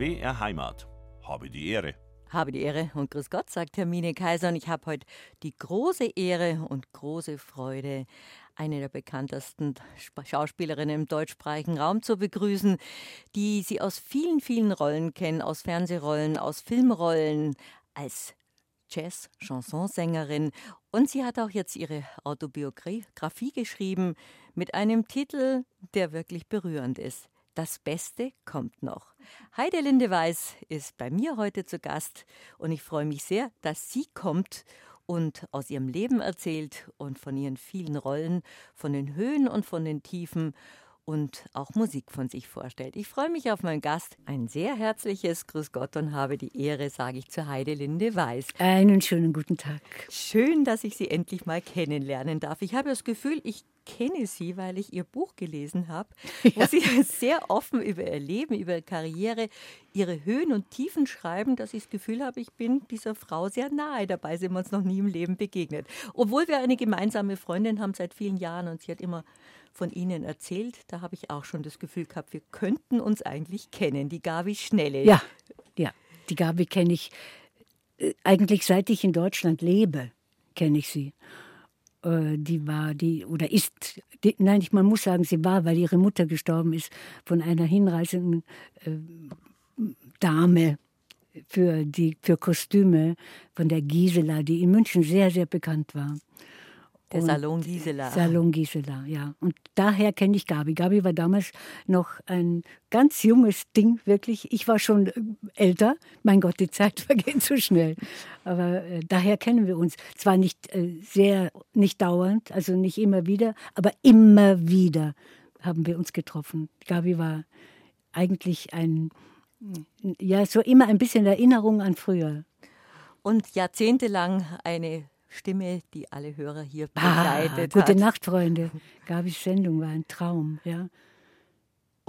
BR Heimat. Habe die Ehre. Habe die Ehre und grüß Gott, sagt Hermine Kaiser. Und ich habe heute die große Ehre und große Freude, eine der bekanntesten Schauspielerinnen im deutschsprachigen Raum zu begrüßen, die Sie aus vielen, vielen Rollen kennen, aus Fernsehrollen, aus Filmrollen, als Jazz-Chansonsängerin. Und sie hat auch jetzt ihre Autobiografie geschrieben mit einem Titel, der wirklich berührend ist. Das Beste kommt noch. Heide Linde Weiß ist bei mir heute zu Gast und ich freue mich sehr, dass sie kommt und aus ihrem Leben erzählt und von ihren vielen Rollen, von den Höhen und von den Tiefen und auch Musik von sich vorstellt. Ich freue mich auf meinen Gast. Ein sehr herzliches Grüß Gott und habe die Ehre, sage ich zu Heidelinde Weiß. Einen schönen guten Tag. Schön, dass ich Sie endlich mal kennenlernen darf. Ich habe das Gefühl, ich kenne Sie, weil ich Ihr Buch gelesen habe, ja. wo Sie sehr offen über Ihr Leben, über Ihre Karriere, Ihre Höhen und Tiefen schreiben, dass ich das Gefühl habe, ich bin dieser Frau sehr nahe. Dabei sind wir uns noch nie im Leben begegnet. Obwohl wir eine gemeinsame Freundin haben seit vielen Jahren und sie hat immer von Ihnen erzählt. Da habe ich auch schon das Gefühl gehabt, wir könnten uns eigentlich kennen. Die Gabi Schnelle. Ja, ja. Die Gabi kenne ich äh, eigentlich seit ich in Deutschland lebe, kenne ich sie. Äh, die war die oder ist, die, nein, man muss sagen, sie war, weil ihre Mutter gestorben ist, von einer hinreißenden äh, Dame für die für Kostüme von der Gisela, die in München sehr sehr bekannt war. Der Salon Gisela. Salon Gisela, ja. Und daher kenne ich Gabi. Gabi war damals noch ein ganz junges Ding, wirklich. Ich war schon äh, älter. Mein Gott, die Zeit vergeht so schnell. Aber äh, daher kennen wir uns. Zwar nicht äh, sehr, nicht dauernd, also nicht immer wieder, aber immer wieder haben wir uns getroffen. Gabi war eigentlich ein, ja, so immer ein bisschen Erinnerung an früher. Und jahrzehntelang eine Stimme, die alle Hörer hier ah, begleitet ah, gute hat. Nacht, Freunde. Gabis Sendung war ein Traum, ja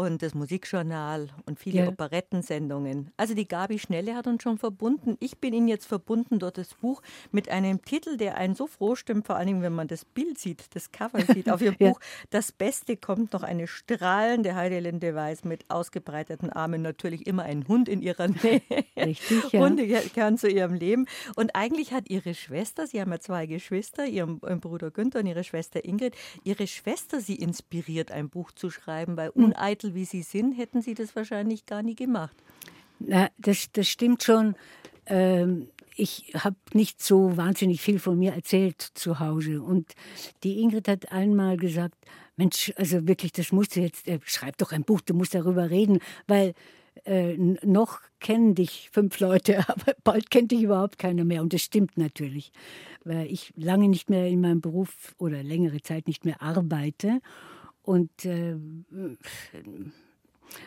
und das Musikjournal und viele ja. Operettensendungen. Also die Gabi Schnelle hat uns schon verbunden. Ich bin Ihnen jetzt verbunden durch das Buch mit einem Titel, der einen so froh stimmt, vor allem wenn man das Bild sieht, das Cover sieht auf Ihr ja. Buch. Das Beste kommt noch eine strahlende Heidelinde Weiß mit ausgebreiteten Armen, natürlich immer ein Hund in ihrer Nähe. Richtig, ja. Hunde gehören zu ihrem Leben. Und eigentlich hat ihre Schwester, sie haben ja zwei Geschwister, ihren Bruder Günther und ihre Schwester Ingrid, ihre Schwester sie inspiriert, ein Buch zu schreiben, weil hm. Wie Sie sind, hätten Sie das wahrscheinlich gar nie gemacht. Na, das, das stimmt schon. Ähm, ich habe nicht so wahnsinnig viel von mir erzählt zu Hause. Und die Ingrid hat einmal gesagt, Mensch, also wirklich, das musst du jetzt, äh, schreib doch ein Buch, du musst darüber reden, weil äh, noch kennen dich fünf Leute, aber bald kennt dich überhaupt keiner mehr. Und das stimmt natürlich, weil ich lange nicht mehr in meinem Beruf oder längere Zeit nicht mehr arbeite. Und äh,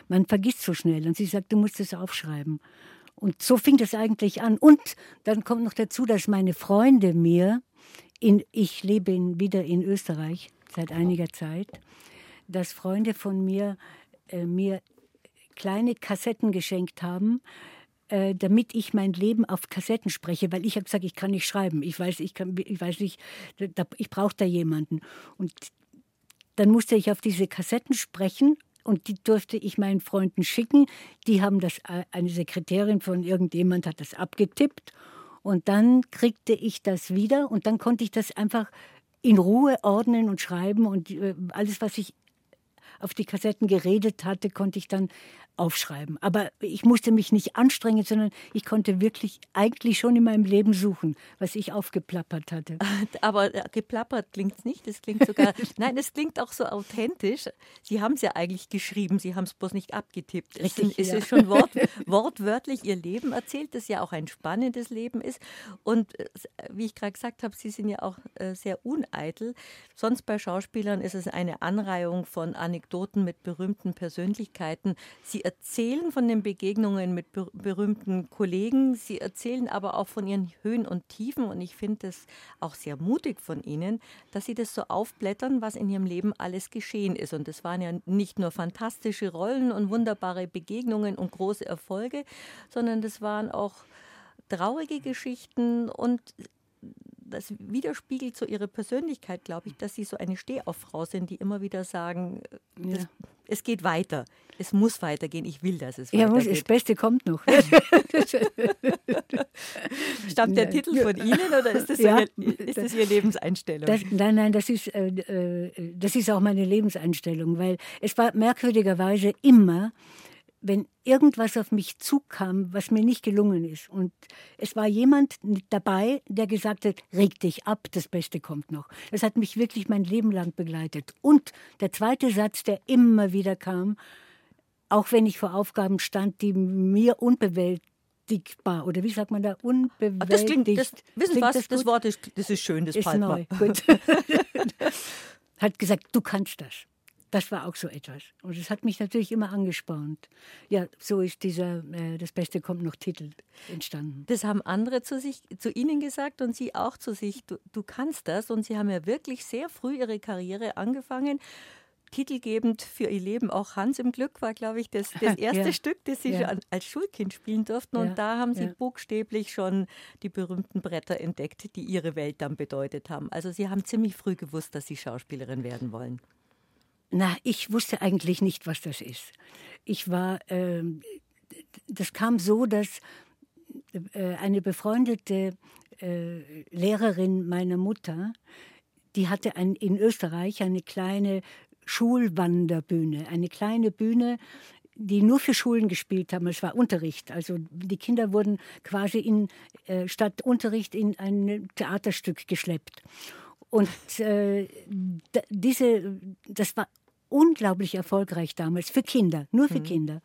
man vergisst so schnell. Und sie sagt, du musst es aufschreiben. Und so fing das eigentlich an. Und dann kommt noch dazu, dass meine Freunde mir, in, ich lebe in, wieder in Österreich seit einiger Zeit, dass Freunde von mir äh, mir kleine Kassetten geschenkt haben, äh, damit ich mein Leben auf Kassetten spreche, weil ich habe gesagt, ich kann nicht schreiben. Ich weiß, ich kann, ich weiß nicht, da, ich brauche da jemanden. Und dann musste ich auf diese Kassetten sprechen und die durfte ich meinen Freunden schicken. Die haben das, äh, eine Sekretärin von irgendjemand hat das abgetippt und dann kriegte ich das wieder und dann konnte ich das einfach in Ruhe ordnen und schreiben und äh, alles, was ich auf die Kassetten geredet hatte, konnte ich dann aufschreiben. Aber ich musste mich nicht anstrengen, sondern ich konnte wirklich eigentlich schon in meinem Leben suchen, was ich aufgeplappert hatte. Aber äh, geplappert klingt es nicht. Es klingt sogar, nein, es klingt auch so authentisch. Sie haben es ja eigentlich geschrieben, Sie haben es bloß nicht abgetippt. Richtig, es, ja. ist schon wort, wortwörtlich Ihr Leben erzählt, das ja auch ein spannendes Leben ist. Und äh, wie ich gerade gesagt habe, Sie sind ja auch äh, sehr uneitel. Sonst bei Schauspielern ist es eine Anreihung von Anekdoten mit berühmten Persönlichkeiten. Sie erzählen von den Begegnungen mit ber berühmten Kollegen. Sie erzählen aber auch von ihren Höhen und Tiefen. Und ich finde es auch sehr mutig von Ihnen, dass Sie das so aufblättern, was in Ihrem Leben alles geschehen ist. Und das waren ja nicht nur fantastische Rollen und wunderbare Begegnungen und große Erfolge, sondern das waren auch traurige Geschichten und das widerspiegelt so ihre Persönlichkeit, glaube ich, dass sie so eine Stehauffrau sind, die immer wieder sagen, das, es geht weiter. Es muss weitergehen. Ich will, dass es ja, weitergeht. das Beste kommt noch. Stammt der Titel von Ihnen oder ist das, ja, Ihr, ist das Ihre Lebenseinstellung? Das, nein, nein, das ist, äh, äh, das ist auch meine Lebenseinstellung, weil es war merkwürdigerweise immer, wenn irgendwas auf mich zukam, was mir nicht gelungen ist. Und es war jemand dabei, der gesagt hat, reg dich ab, das Beste kommt noch. Das hat mich wirklich mein Leben lang begleitet. Und der zweite Satz, der immer wieder kam, auch wenn ich vor Aufgaben stand, die mir unbewältigbar oder wie sagt man da unbewältigt. Das klingt, das, wissen klingt was, das, das, Wort ist, das ist schön, das ist neu. Gut. Hat gesagt, du kannst das. Das war auch so etwas. Und es hat mich natürlich immer angespornt. Ja, so ist dieser äh, Das Beste kommt noch Titel entstanden. Das haben andere zu, sich, zu Ihnen gesagt und Sie auch zu sich. Du, du kannst das. Und Sie haben ja wirklich sehr früh Ihre Karriere angefangen titelgebend für ihr Leben. Auch Hans im Glück war, glaube ich, das, das erste ja. Stück, das Sie ja. als Schulkind spielen durften. Und ja. da haben Sie buchstäblich schon die berühmten Bretter entdeckt, die Ihre Welt dann bedeutet haben. Also Sie haben ziemlich früh gewusst, dass Sie Schauspielerin werden wollen. Na, ich wusste eigentlich nicht, was das ist. Ich war, äh, das kam so, dass äh, eine befreundete äh, Lehrerin meiner Mutter, die hatte ein, in Österreich eine kleine Schulwanderbühne, eine kleine Bühne, die nur für Schulen gespielt haben. Es war Unterricht. Also die Kinder wurden quasi in, äh, statt Unterricht in ein Theaterstück geschleppt. Und äh, diese, das war unglaublich erfolgreich damals für Kinder, nur für mhm. Kinder.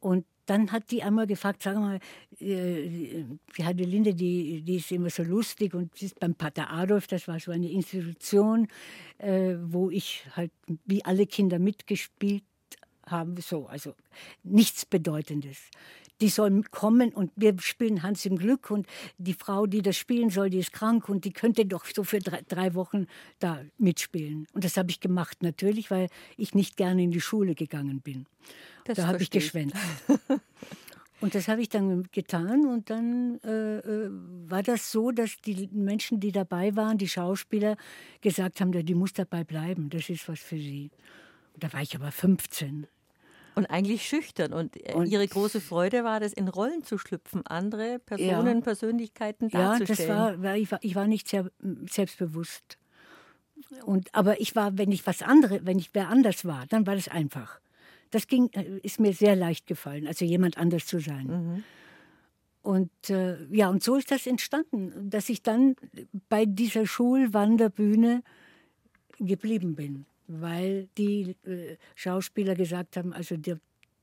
Und dann hat die einmal gefragt, sag mal, äh, die Heidelinde, die, die ist immer so lustig und sie ist beim Pater Adolf, das war so eine Institution, äh, wo ich halt wie alle Kinder mitgespielt habe, so, also nichts Bedeutendes die sollen kommen und wir spielen Hans im Glück und die Frau, die das spielen soll, die ist krank und die könnte doch so für drei, drei Wochen da mitspielen. Und das habe ich gemacht natürlich, weil ich nicht gerne in die Schule gegangen bin. Das da habe ich geschwänzt. Und das habe ich dann getan und dann äh, äh, war das so, dass die Menschen, die dabei waren, die Schauspieler, gesagt haben, die muss dabei bleiben, das ist was für sie. Und da war ich aber 15. Und eigentlich schüchtern. Und, äh, und, ihre große Freude war das, in Rollen zu schlüpfen, andere Personen, ja. Persönlichkeiten darzustellen. Ja, das war, ich war, ich war nicht sehr selbstbewusst. Und, aber ich war, wenn ich was andere, wenn ich wer anders war, dann war das einfach. Das ging, äh, ist mir sehr leicht gefallen, also jemand anders zu sein. Mhm. Und äh, ja, und so ist das entstanden, dass ich dann bei dieser Schulwanderbühne geblieben bin weil die äh, Schauspieler gesagt haben, also der,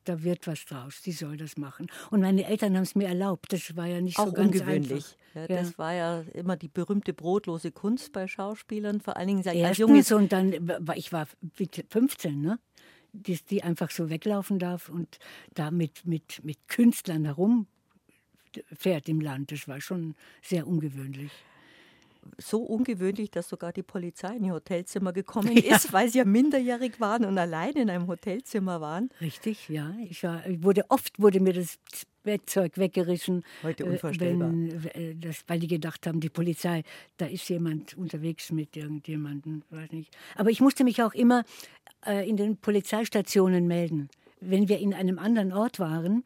da wird was draus, die soll das machen. Und meine Eltern haben es mir erlaubt, das war ja nicht Auch so ganz ungewöhnlich. Ja, ja. Das war ja immer die berühmte brotlose Kunst bei Schauspielern, vor allen Dingen als Erstens, Junges. Und dann, ich war 15, ne? Die, die einfach so weglaufen darf und da mit, mit, mit Künstlern herumfährt im Land. Das war schon sehr ungewöhnlich so ungewöhnlich, dass sogar die Polizei in ihr Hotelzimmer gekommen ja. ist, weil sie ja minderjährig waren und allein in einem Hotelzimmer waren. Richtig, ja. Ich, war, wurde, oft wurde mir das Bettzeug weggerissen. Heute äh, unvorstellbar. Wenn, äh, das, weil die gedacht haben, die Polizei, da ist jemand unterwegs mit irgendjemandem, weiß nicht. Aber ich musste mich auch immer äh, in den Polizeistationen melden. Wenn wir in einem anderen Ort waren,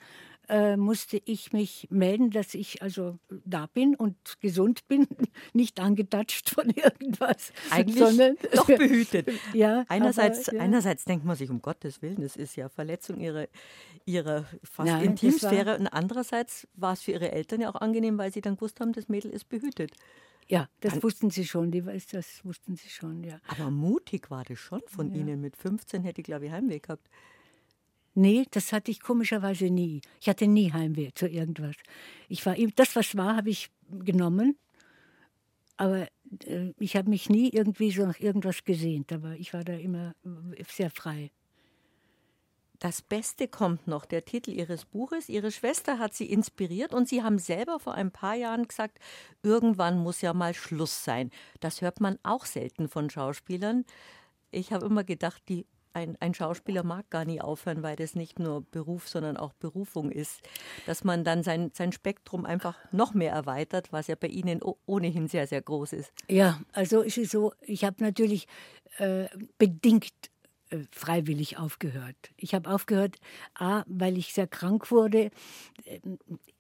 äh, musste ich mich melden, dass ich also da bin und gesund bin, nicht angetatscht von irgendwas. Eigentlich sondern, doch behütet. ja, einerseits, aber, ja. einerseits denkt man sich, um Gottes Willen, das ist ja Verletzung ihrer, ihrer fast Nein, Intimsphäre. Und andererseits war es für ihre Eltern ja auch angenehm, weil sie dann gewusst haben, das Mädel ist behütet. Ja, das dann, wussten sie schon, die, das wussten sie schon, ja. Aber mutig war das schon von ja. Ihnen. Mit 15 hätte ich, glaube ich, Heimweh gehabt. Nee, das hatte ich komischerweise nie. Ich hatte nie Heimweh zu irgendwas. Ich war, das, was war, habe ich genommen. Aber äh, ich habe mich nie irgendwie so nach irgendwas gesehnt. Aber ich war da immer äh, sehr frei. Das Beste kommt noch, der Titel Ihres Buches. Ihre Schwester hat Sie inspiriert und Sie haben selber vor ein paar Jahren gesagt, irgendwann muss ja mal Schluss sein. Das hört man auch selten von Schauspielern. Ich habe immer gedacht, die ein, ein, Schauspieler mag gar nie aufhören, weil das nicht nur Beruf, sondern auch Berufung ist. Dass man dann sein, sein Spektrum einfach noch mehr erweitert, was ja bei Ihnen ohnehin sehr, sehr groß ist. Ja, also es ist so, ich habe natürlich äh, bedingt äh, freiwillig aufgehört. Ich habe aufgehört, A, weil ich sehr krank wurde, äh,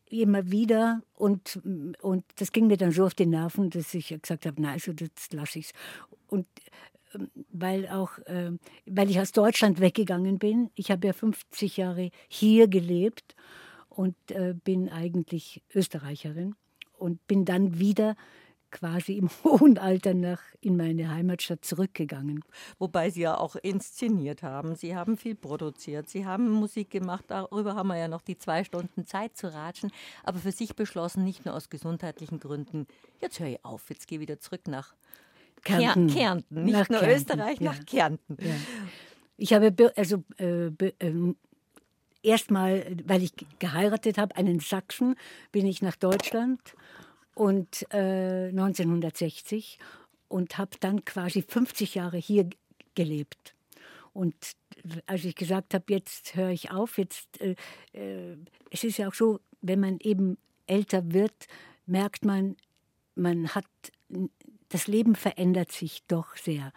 immer wieder und, und das ging mir dann so auf die Nerven, dass ich gesagt habe, nein, also das lasse ich es. Und weil auch, äh, weil ich aus Deutschland weggegangen bin. Ich habe ja 50 Jahre hier gelebt und äh, bin eigentlich Österreicherin und bin dann wieder quasi im hohen Alter nach in meine Heimatstadt zurückgegangen. Wobei Sie ja auch inszeniert haben. Sie haben viel produziert. Sie haben Musik gemacht. Darüber haben wir ja noch die zwei Stunden Zeit zu ratschen. Aber für sich beschlossen, nicht nur aus gesundheitlichen Gründen. Jetzt höre ich auf. Jetzt gehe ich wieder zurück nach Kärnten. Kärnten. Nicht nach nur Kärnten. Österreich, ja. nach Kärnten. Ja. Ich habe also äh, äh, erstmal, weil ich geheiratet habe, einen Sachsen, bin ich nach Deutschland und äh, 1960 und habe dann quasi 50 Jahre hier gelebt. Und als ich gesagt habe, jetzt höre ich auf, jetzt, äh, äh, es ist ja auch so, wenn man eben älter wird, merkt man, man hat, das Leben verändert sich doch sehr.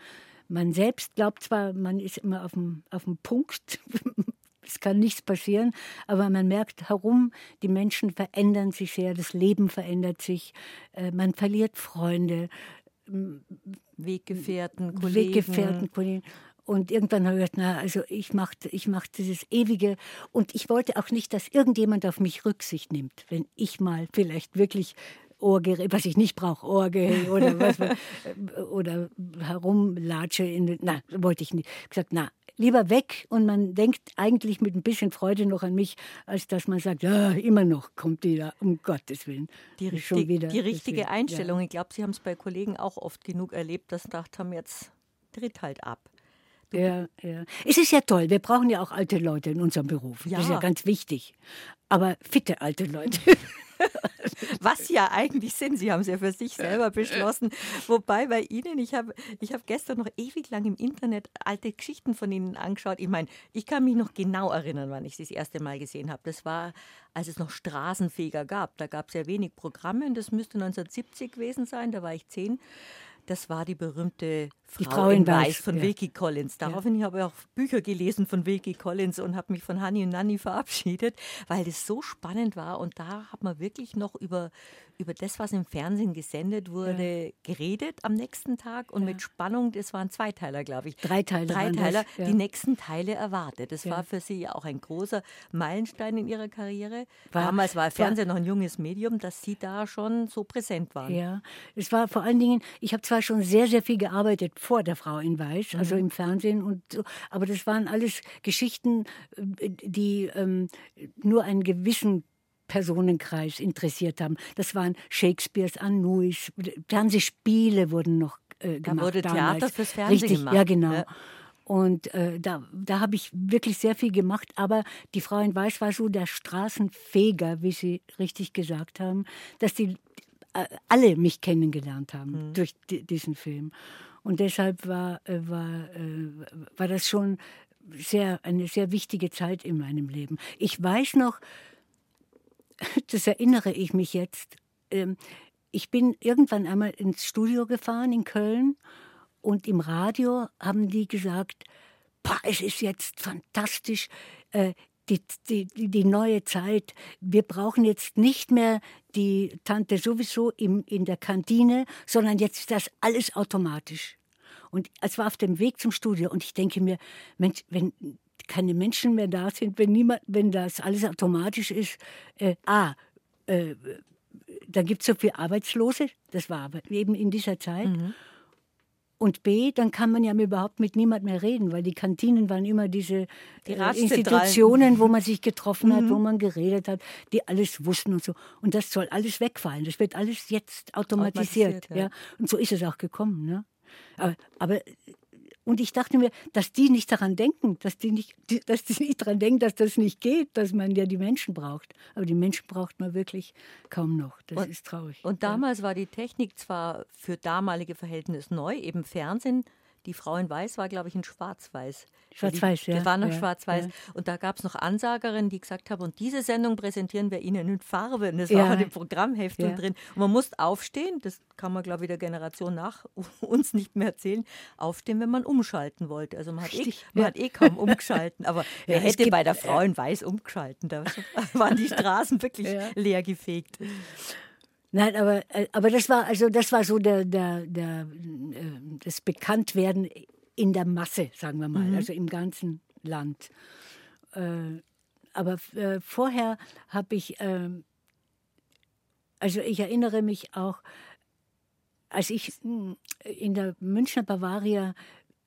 Man selbst glaubt zwar, man ist immer auf dem, auf dem Punkt, es kann nichts passieren, aber man merkt herum, die Menschen verändern sich sehr, das Leben verändert sich, äh, man verliert Freunde, Weggefährten, Kollegen. Weggefährten, Kollegen. Und irgendwann habe ich gedacht, na, also ich mache ich mach dieses ewige. Und ich wollte auch nicht, dass irgendjemand auf mich Rücksicht nimmt, wenn ich mal vielleicht wirklich Ohrgerät, was ich nicht brauche, Ohrgerät oder was, oder herumlatsche. In, na, wollte ich nicht. Gesagt, na, lieber weg und man denkt eigentlich mit ein bisschen Freude noch an mich, als dass man sagt, ja, immer noch kommt die da, um Gottes Willen. Die, richtig, wieder, die richtige deswegen, Einstellung. Ja. Ich glaube, Sie haben es bei Kollegen auch oft genug erlebt, dass sie gedacht haben, jetzt tritt halt ab. ja, ja. Es ist ja toll. Wir brauchen ja auch alte Leute in unserem Beruf. Ja. Das ist ja ganz wichtig. Aber fitte alte Leute. Was ja eigentlich sind. Sie haben es ja für sich selber beschlossen. Wobei bei Ihnen, ich habe ich hab gestern noch ewig lang im Internet alte Geschichten von Ihnen angeschaut. Ich meine, ich kann mich noch genau erinnern, wann ich Sie das erste Mal gesehen habe. Das war, als es noch Straßenfeger gab. Da gab es ja wenig Programme und das müsste 1970 gewesen sein. Da war ich zehn. Das war die berühmte Frau, die Frau in, Weiß, Weiß von ja. Wilkie Collins. Daraufhin ja. habe ich auch Bücher gelesen von Wilkie Collins und habe mich von Honey und Nanny verabschiedet, weil das so spannend war. Und da hat man wirklich noch über, über das, was im Fernsehen gesendet wurde, ja. geredet am nächsten Tag und mit Spannung, das waren Zweiteiler, glaube ich. Dreiteiler. Dreiteiler, die nächsten Teile erwartet. Das war für Sie ja auch ein großer Meilenstein in Ihrer Karriere. War, Damals war Fernsehen noch ein junges Medium, dass Sie da schon so präsent waren. Ja, es war vor allen Dingen, ich habe zwar schon sehr, sehr viel gearbeitet vor der Frau in Weiß, also mhm. im Fernsehen und so, aber das waren alles Geschichten, äh, die ähm, nur einen gewissen Personenkreis interessiert haben. Das waren Shakespeares, Anouilhs, Fernsehspiele wurden noch äh, gemacht. Da wurde damals. Theater fürs Fernsehen Richtig, gemacht. Ja, genau. Ja. Und äh, da, da habe ich wirklich sehr viel gemacht. Aber die Frau in Weiß war so der Straßenfeger, wie Sie richtig gesagt haben, dass die äh, alle mich kennengelernt haben mhm. durch diesen Film. Und deshalb war, äh, war, äh, war das schon sehr, eine sehr wichtige Zeit in meinem Leben. Ich weiß noch, das erinnere ich mich jetzt, ähm, ich bin irgendwann einmal ins Studio gefahren in Köln und im Radio haben die gesagt, es ist jetzt fantastisch, äh, die, die, die neue Zeit. Wir brauchen jetzt nicht mehr die Tante sowieso im, in der Kantine, sondern jetzt ist das alles automatisch. Und es war auf dem Weg zum Studio und ich denke mir, Mensch, wenn keine Menschen mehr da sind, wenn niemand, wenn das alles automatisch ist, äh, a, äh, da gibt es so viele Arbeitslose, das war aber eben in dieser Zeit. Mhm. Und B, dann kann man ja überhaupt mit niemand mehr reden, weil die Kantinen waren immer diese die äh, Institutionen, wo man sich getroffen hat, mhm. wo man geredet hat, die alles wussten und so. Und das soll alles wegfallen. Das wird alles jetzt automatisiert. automatisiert ja. ja. Und so ist es auch gekommen. Ne? Aber, aber und ich dachte mir, dass die nicht daran denken, dass die nicht, dass die nicht daran denken, dass das nicht geht, dass man ja die Menschen braucht. Aber die Menschen braucht man wirklich kaum noch. Das und, ist traurig. Und damals ja. war die Technik zwar für damalige Verhältnisse neu, eben Fernsehen. Die Frau in Weiß war, glaube ich, in Schwarz-Weiß. Schwarz-Weiß, ja. Das war noch ja, schwarz-weiß. ja. Und da gab es noch Ansagerinnen, die gesagt haben, und diese Sendung präsentieren wir Ihnen in Farbe. Und das Ja. war auch in dem Programmheftung Ja. drin. Und man musste aufstehen, das kann man, glaube ich, der Generation nach uns nicht mehr erzählen, aufstehen, wenn man umschalten wollte. Also man hat, eh, man hat eh kaum umgeschalten, aber wer hätte gibt- bei der Frau in Weiß umgeschalten? Da waren die Straßen wirklich leer gefegt. Nein, aber, äh, aber das war also das war so der, der, der äh, das Bekanntwerden in der Masse, sagen wir mal, also im ganzen Land. Äh, aber vorher habe ich, ähm, also ich erinnere mich auch, als ich in der Münchner Bavaria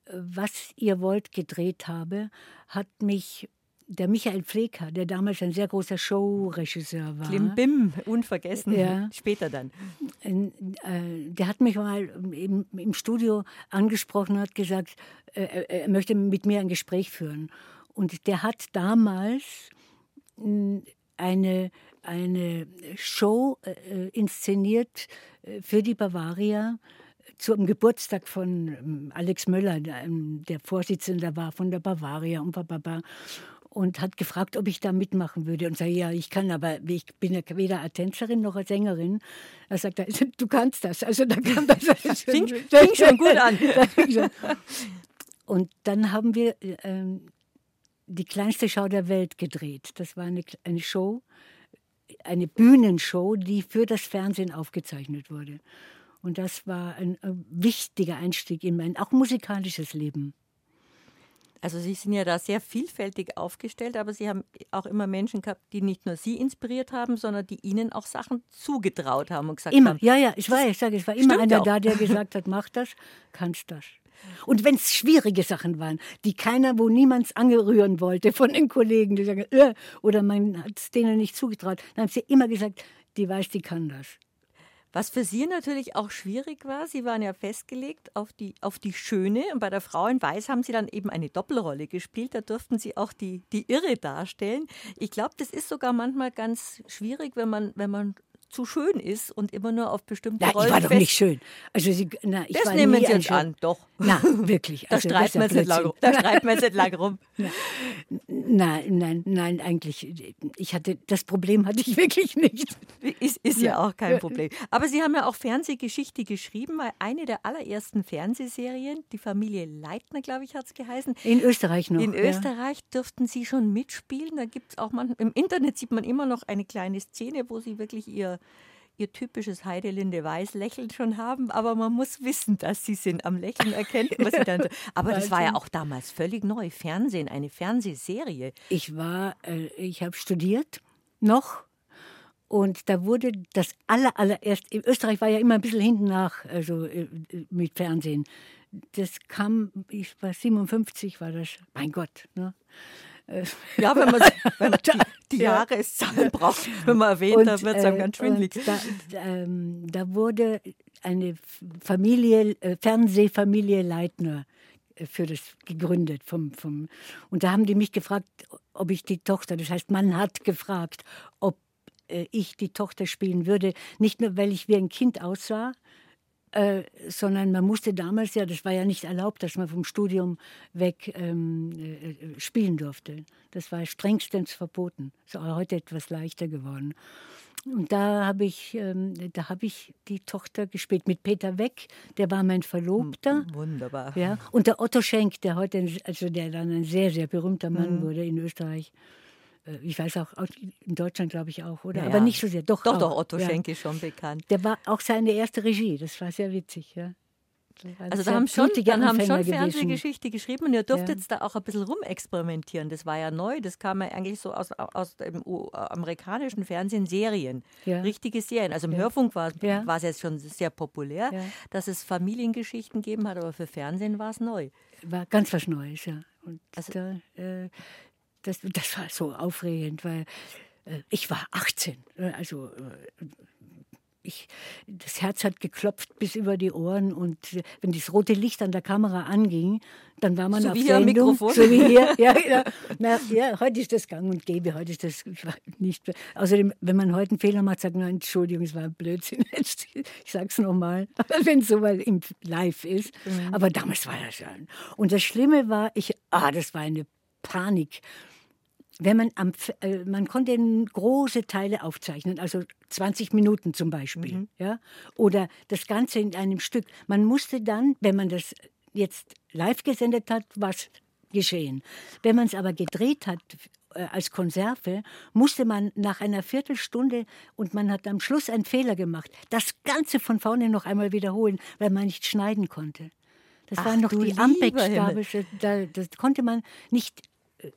Was ihr wollt gedreht habe, hat mich der Michael Pfleger, der damals ein sehr großer Showregisseur war. Klimbim, unvergessen. Ja. Später dann. Äh, der hat mich mal im, im Studio angesprochen und hat gesagt, äh, er- er möchte mit mir ein Gespräch führen. Und der hat damals mh, eine, eine Show äh, inszeniert äh, für die Bavaria zum Geburtstag von ähm, Alex Möller, der, ähm, der Vorsitzender war von der Bavaria und bababa. Und hat gefragt, ob ich da mitmachen würde. Und sage, ja, ich kann, aber ich bin ja weder als Tänzerin noch als Sängerin. Da sagt er, du kannst das. Also da kam das. Fing- fing schon gut an. Und dann haben wir ähm, die kleinste Schau der Welt gedreht. Das war eine, eine Show, eine Bühnenshow, die für das Fernsehen aufgezeichnet wurde. Und das war ein, äh, wichtiger Einstieg in mein auch musikalisches Leben. Also Sie sind ja da sehr vielfältig aufgestellt, aber Sie haben auch immer Menschen gehabt, die nicht nur Sie inspiriert haben, sondern die Ihnen auch Sachen zugetraut haben und gesagt Immer, haben, ja, ja, ich weiß, ich sage, es war immer einer auch. da, der gesagt hat, mach das, kannst das. Und wenn es schwierige Sachen waren, die keiner, wo niemand angerühren wollte von den Kollegen, die sagen, äh, oder man hat es denen nicht zugetraut, dann haben sie immer gesagt, die weiß, die kann das. Was für Sie natürlich auch schwierig war, Sie waren ja festgelegt auf die, auf die Schöne und bei der Frau in Weiß haben Sie dann eben eine Doppelrolle gespielt. Da durften Sie auch die, die Irre darstellen. Ich glaube, das ist sogar manchmal ganz schwierig, wenn man, wenn man zu schön ist und immer nur auf bestimmte Ja, ich Rollen war doch nicht schön. Also sie, na, ich Das nehmen Sie jetzt an, doch. Na, wirklich. Da also ist streiten wir jetzt rum. Blödsinn. Da streiten wir jetzt lange rum. Nein, nein, nein, eigentlich. Ich hatte, das Problem hatte ich wirklich nicht. Ist, ist ja auch kein Problem. Aber Sie haben ja auch Fernsehgeschichte geschrieben, weil eine der allerersten Fernsehserien, die Familie Leitner, glaube ich, hat es geheißen. In Österreich noch. In ja. Österreich dürften Sie schon mitspielen. Da gibt es auch man, im Internet sieht man immer noch eine kleine Szene, wo Sie wirklich Ihr, Ihr typisches Heidelinde Weiß Lächeln schon haben, aber man muss wissen, dass Sie sind. Am Lächeln erkennt man Sie dann. Aber das war ja auch damals völlig neu. Fernsehen, eine Fernsehserie. Ich war, äh, ich habe studiert noch und da wurde das aller, allererst, in Österreich war ja immer ein bisschen hinten nach, also äh, mit Fernsehen. Das kam, ich war 57, war das, mein Gott. Ne? Ja, wenn man, wenn man die, die Ja. Jahreszahlen braucht, wenn man erwähnt, dann wird es einem äh, ganz schwindelig. Da, ähm, da wurde eine Familie, äh, Fernsehfamilie Leitner äh, für das gegründet. Vom, vom, und da haben die mich gefragt, ob ich die Tochter, das heißt, man hat gefragt, ob ich die Tochter spielen würde. Nicht nur, weil ich wie ein Kind aussah, äh, sondern man musste damals ja, das war ja nicht erlaubt, dass man vom Studium weg ähm, äh, äh, spielen durfte. Das war strengstens verboten. Ist auch heute etwas leichter geworden. Und da habe ich, ähm, da habe ich die Tochter gespielt mit Peter Weck, der war mein Verlobter. Wunderbar. Ja, und der Otto Schenk, der heute, also der dann ein sehr, sehr berühmter Mann Mhm. wurde in Österreich. Äh, Ich weiß auch, in Deutschland glaube ich auch, oder? Ja, Aber ja. nicht so sehr. Doch, Doch, auch. doch, Otto ja. Schenk ist schon bekannt. Der war auch seine erste Regie, das war sehr witzig, ja. Also sehr da haben schon, dann haben schon gewesen. Fernsehgeschichte geschrieben und ihr durftet Ja. da auch ein bisschen rumexperimentieren. Das war ja neu, das kam ja eigentlich so aus, aus dem U amerikanischen Fernsehen, Serien, Ja. richtige Serien. Also im Hörfunk war, Ja. war es jetzt schon sehr populär, Ja. dass es Familiengeschichten gegeben hat, aber für Fernsehen war es neu. War ganz was Neues, ja. Und Also- da, äh, das, das war so aufregend, weil äh, ich war 18. äh, Also äh, ich, das Herz hat geklopft bis über die Ohren und wenn das rote Licht an der Kamera anging, dann war man so auf wie Sendung. Hier Mikrofon. So wie hier. Ja, ja. Na, ja, heute ist das gang und gäbe. Heute ist das nicht. Außerdem, wenn man heute einen Fehler macht, sagt man, Entschuldigung, es war ein Blödsinn. Ich sag's nochmal, wenn es so mal im Live ist. Mhm. Aber damals war das ja. Und das Schlimme war, ich, ah, das war eine Panik wenn man am, äh, man konnte große Teile aufzeichnen, also 20 Minuten zum Beispiel, mhm. ja, oder das Ganze in einem Stück. Man musste dann, wenn man das jetzt live gesendet hat, was geschehen. Wenn man es aber gedreht hat äh, als Konserve, musste man nach einer Viertelstunde und man hat am Schluss einen Fehler gemacht, das Ganze von vorne noch einmal wiederholen, weil man nicht schneiden konnte. Das Ach, war noch die Ampex-Gabe. Da, das konnte man nicht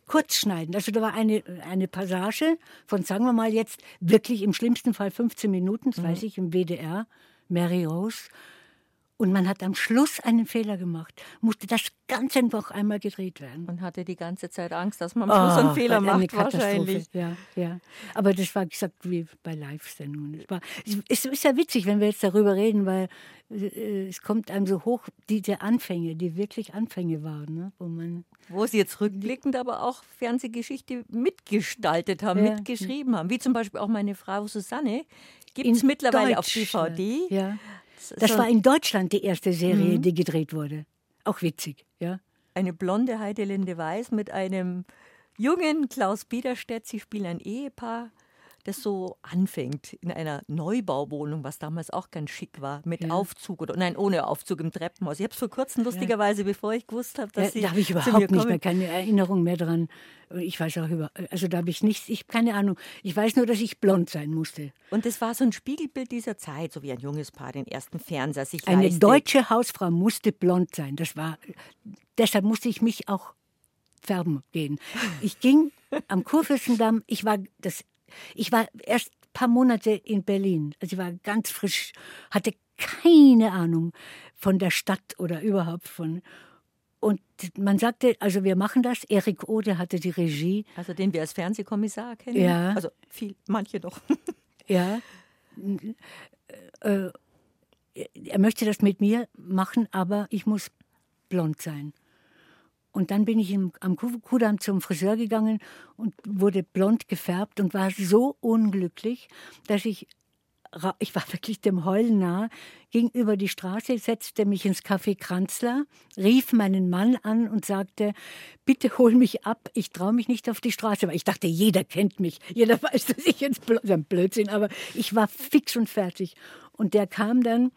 kurz schneiden. Also da war eine, eine Passage von, sagen wir mal jetzt, wirklich im schlimmsten Fall 15 Minuten, das mhm. weiß ich, im WDR, Mary Rose. Und man hat am Schluss einen Fehler gemacht, musste das Ganze noch einmal gedreht werden. Man hatte die ganze Zeit Angst, dass man am Schluss oh, einen Fehler macht, wahrscheinlich. Ja, ja. Aber das war gesagt wie bei Live-Sendungen. Es ist ja witzig, wenn wir jetzt darüber reden, weil äh, es kommt einem so hoch, diese Anfänge, die wirklich Anfänge waren. Ne? Wo, man wo Sie jetzt rückblickend aber auch Fernsehgeschichte mitgestaltet haben, ja. mitgeschrieben haben. Wie zum Beispiel auch meine Frau Susanne. Gibt es mittlerweile auf DVD. Ja. Das so war in Deutschland die erste Serie, mhm. die gedreht wurde. Auch witzig, ja. Eine blonde Heidelinde Weiß mit einem jungen Klaus Biederstedt. Sie spielen ein Ehepaar das so anfängt in einer Neubauwohnung, was damals auch ganz schick war, mit ja. Aufzug oder nein, ohne Aufzug im Treppenhaus. Ich habe es vor kurzem lustigerweise, bevor ich gewusst habe, dass ja, Sie. Da habe ich überhaupt nicht mehr keine Erinnerung mehr dran. Ich weiß auch über, also da habe ich nichts, ich keine Ahnung. Ich weiß nur, dass ich blond sein musste. Und das war so ein Spiegelbild dieser Zeit, so wie ein junges Paar den ersten Fernseher sich Eine leistet. deutsche Hausfrau musste blond sein. Das war, deshalb musste ich mich auch färben gehen. Ich ging am Kurfürstendamm, ich war das ich war erst ein paar Monate in Berlin. Also ich war ganz frisch, hatte keine Ahnung von der Stadt oder überhaupt von. Und man sagte, also wir machen das. Erik Ode hatte die Regie. Also den wir als Fernsehkommissar kennen. Ja. Also viel, manche doch. ja. Äh, er möchte das mit mir machen, aber ich muss blond sein. Und dann bin ich im, am Kudamm zum Friseur gegangen und wurde blond gefärbt und war so unglücklich, dass ich, ich war wirklich dem Heulen nah, ging über die Straße, setzte mich ins Café Kranzler, rief meinen Mann an und sagte, bitte hol mich ab, ich traue mich nicht auf die Straße, weil ich dachte, jeder kennt mich, jeder weiß, dass ich jetzt ein Blödsinn, aber ich war fix und fertig. Und der kam dann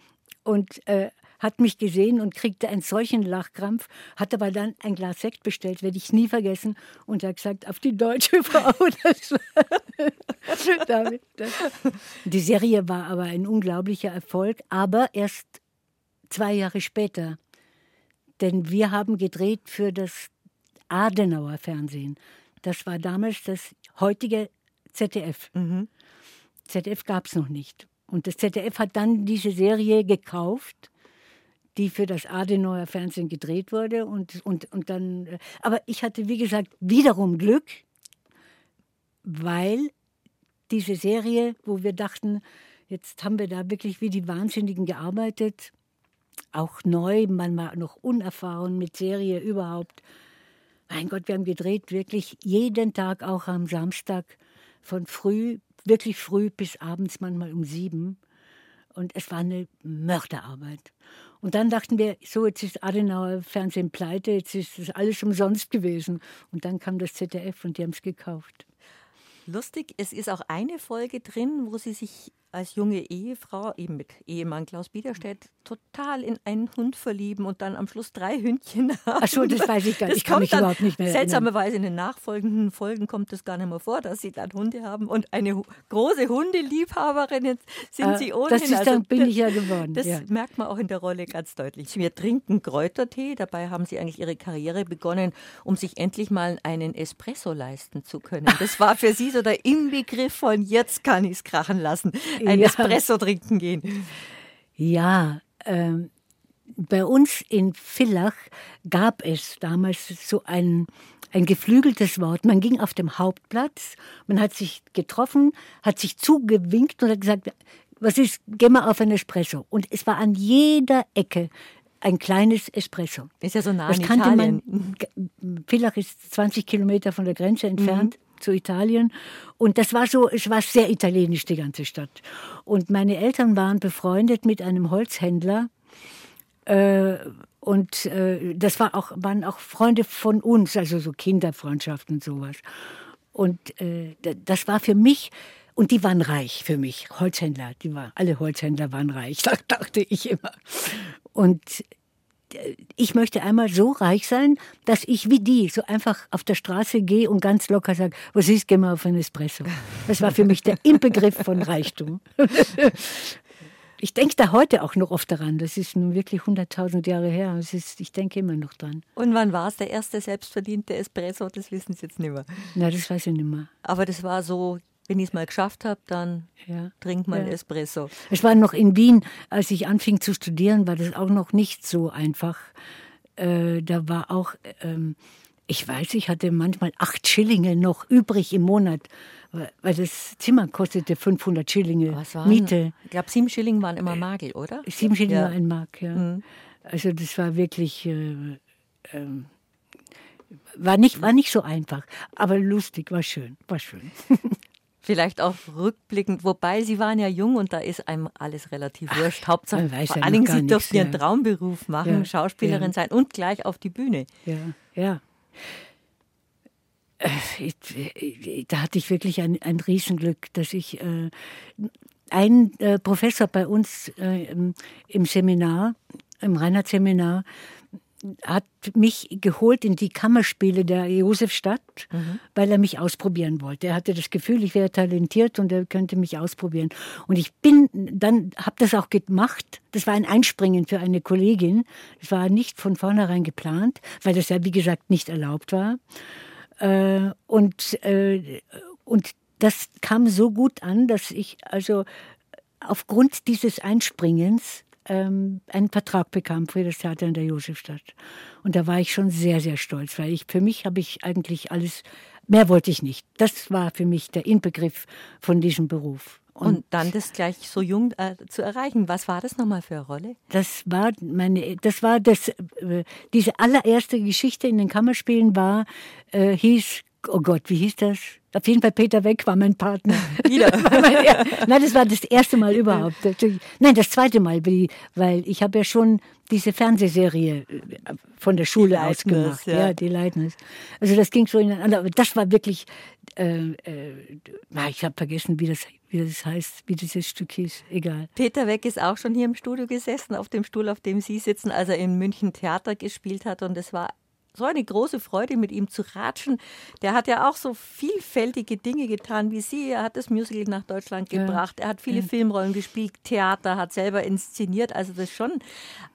und äh, hat mich gesehen und kriegte einen solchen Lachkrampf, hat aber dann ein Glas Sekt bestellt, werde ich nie vergessen, und hat gesagt, auf die deutsche Frau. Das, das. Die Serie war aber ein unglaublicher Erfolg, aber erst zwei Jahre später. Denn wir haben gedreht für das Adenauer Fernsehen. Das war damals das heutige ZDF. Mhm. ZDF gab es noch nicht. Und das ZDF hat dann diese Serie gekauft die für das Adenauer Fernsehen gedreht wurde. Und, und, und dann, aber ich hatte, wie gesagt, wiederum Glück, weil diese Serie, wo wir dachten, jetzt haben wir da wirklich wie die Wahnsinnigen gearbeitet, auch neu, man war noch unerfahren mit Serie überhaupt. Mein Gott, wir haben gedreht wirklich jeden Tag, auch am Samstag, von früh, wirklich früh bis abends, manchmal um sieben. Und es war eine Mörderarbeit. Und dann dachten wir, so, jetzt ist Adenauer Fernsehen pleite, jetzt ist das alles umsonst gewesen. Und dann kam das ZDF und die haben es gekauft. Lustig, es ist auch eine Folge drin, wo sie sich als junge Ehefrau, eben mit Ehemann Klaus Biederstedt, total in einen Hund verlieben und dann am Schluss drei Hündchen haben. Ach so, das weiß ich gar nicht. Ich kann mich überhaupt nicht mehr Seltsamerweise in den nachfolgenden Folgen kommt es gar nicht mehr vor, dass sie dann Hunde haben. Und eine große Hundeliebhaberin sind äh, sie ohnehin. Das ist, dann also, bin ich ja geworden. Das ja. merkt man auch in der Rolle ganz deutlich. Wir trinken Kräutertee. Dabei haben sie eigentlich ihre Karriere begonnen, um sich endlich mal einen Espresso leisten zu können. Das war für sie so der Inbegriff von jetzt kann ich es krachen lassen ein ja. Espresso trinken gehen. Ja, ähm, bei uns in Villach gab es damals so ein, ein geflügeltes Wort. Man ging auf dem Hauptplatz, man hat sich getroffen, hat sich zugewinkt und hat gesagt, was ist, geh mal auf ein Espresso. Und es war an jeder Ecke ein kleines Espresso. Ist ja so nah das an kannte Italien. man. Villach ist 20 Kilometer von der Grenze entfernt. Zu Italien. Und das war so, es war sehr italienisch, die ganze Stadt. Und meine Eltern waren befreundet mit einem Holzhändler, äh, und äh, das war auch, waren auch Freunde von uns, also so Kinderfreundschaften und sowas. Und äh, das war für mich, und die waren reich für mich, Holzhändler, die waren, alle Holzhändler waren reich, da dachte ich immer. Und ich möchte einmal so reich sein, dass ich wie die so einfach auf der Straße gehe und ganz locker sage, was ist, geh mal auf einen Espresso. Das war für mich der Inbegriff von Reichtum. Ich denke da heute auch noch oft daran. Das ist nun wirklich 100.000 Jahre her. Ist, ich denke immer noch dran. Und wann war es der erste selbstverdiente Espresso? Das wissen Sie jetzt nicht mehr. Na, das weiß ich nicht mehr. Aber das war so, wenn ich es mal geschafft habe, dann Ja. trinkt man Ja. Espresso. Es war noch in Wien, als ich anfing zu studieren, war das auch noch nicht so einfach. Äh, da war auch, ähm, ich weiß, ich hatte manchmal acht Schillinge noch übrig im Monat, weil das Zimmer kostete 500 Schillinge Miete. Ich glaube, sieben Schilling waren immer Magel, oder? Sieben Schillinge Ja. ein Mark, ja. Mhm. Also das war wirklich, äh, ähm, war, nicht, war nicht so einfach, aber lustig, war schön, war schön. Vielleicht auch rückblickend, wobei Sie waren ja jung und da ist einem alles relativ wurscht. Hauptsache, weiß vor ja allen Dingen, Sie durften Ihren ja. Traumberuf machen, Ja, Schauspielerin ja. sein und gleich auf die Bühne. Ja, ja. Äh, ich, da hatte ich wirklich ein, ein Riesenglück, dass ich äh, ein äh, Professor bei uns äh, im, im Seminar, im Reinhardt-Seminar, hat mich geholt in die Kammerspiele der Josefstadt, weil er mich ausprobieren wollte. Er hatte das Gefühl, ich wäre talentiert und er könnte mich ausprobieren. Und ich bin dann, habe das auch gemacht. Das war ein Einspringen für eine Kollegin. Das war nicht von vornherein geplant, weil das ja, wie gesagt, nicht erlaubt war. Äh, und, äh, und das kam so gut an, dass ich also aufgrund dieses Einspringens ähm, einen Vertrag bekam für das Theater in der Josefstadt. Und da war ich schon sehr, sehr stolz, weil ich für mich habe ich eigentlich alles, mehr wollte ich nicht. Das war für mich der Inbegriff von diesem Beruf. Und, dann das gleich so jung äh, zu erreichen. Was war das nochmal für eine Rolle? Das war meine, das war das, äh, diese allererste Geschichte in den Kammerspielen war, äh, hieß, oh Gott, wie hieß das? Auf jeden Fall Peter Weck war mein Partner. Wieder. Er- Nein, das war das erste Mal überhaupt. Nein, das zweite Mal, weil ich habe ja schon diese Fernsehserie äh, von der Schule aus gemacht. ja. Ja. die Leitners. Also das ging so ineinander. Aber das war wirklich, äh, äh, na, ich habe vergessen, wie das, wie das heißt, wie dieses Stück hieß. Egal. Peter Weck ist auch schon hier im Studio gesessen, auf dem Stuhl, auf dem Sie sitzen, als er in München Theater gespielt hat. Und es war so eine große Freude, mit ihm zu ratschen. Der hat ja auch so vielfältige Dinge getan wie Sie. Er hat das Musical nach Deutschland gebracht. Er hat viele Filmrollen gespielt, Theater, hat selber inszeniert. Also das ist schon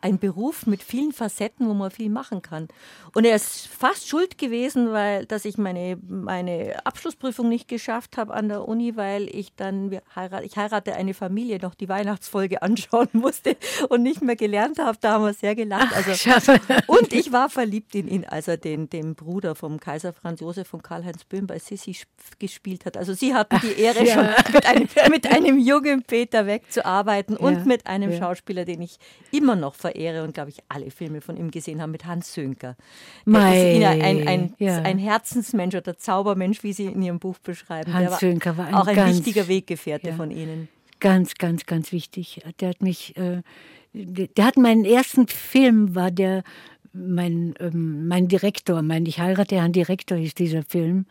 ein Beruf mit vielen Facetten, wo man viel machen kann. Und er ist fast schuld gewesen, weil dass ich meine, meine Abschlussprüfung nicht geschafft habe an der Uni, weil ich dann wir heirat, ich heirate eine Familie noch die Weihnachtsfolge anschauen musste und nicht mehr gelernt habe. Da haben wir sehr gelacht. Also schade. und ich war verliebt in ihn, als er den, den Bruder vom Kaiser Franz Josef von Karl-Heinz Böhm bei Sissi sp- gespielt hat. Also Sie hatten die Ehre, ja. schon mit einem, mit einem jungen Peter wegzuarbeiten und Ja, mit einem ja. Schauspieler, den ich immer noch verehre und, glaube ich, alle Filme von ihm gesehen habe, mit Hans Sönker. Der Mei, ist Ihnen ein, ein, ein Herzensmensch oder Zaubermensch, wie Sie in Ihrem Buch beschreiben. Hans Der Sönker war ein auch ein ganz- wichtiger Weggefährte von Ihnen. Ganz, ganz, ganz wichtig. Der hat mich, äh, der hat meinen ersten Film, war der, mein, ähm, mein Direktor, mein Ich heirate Herrn Direktor hieß dieser Film,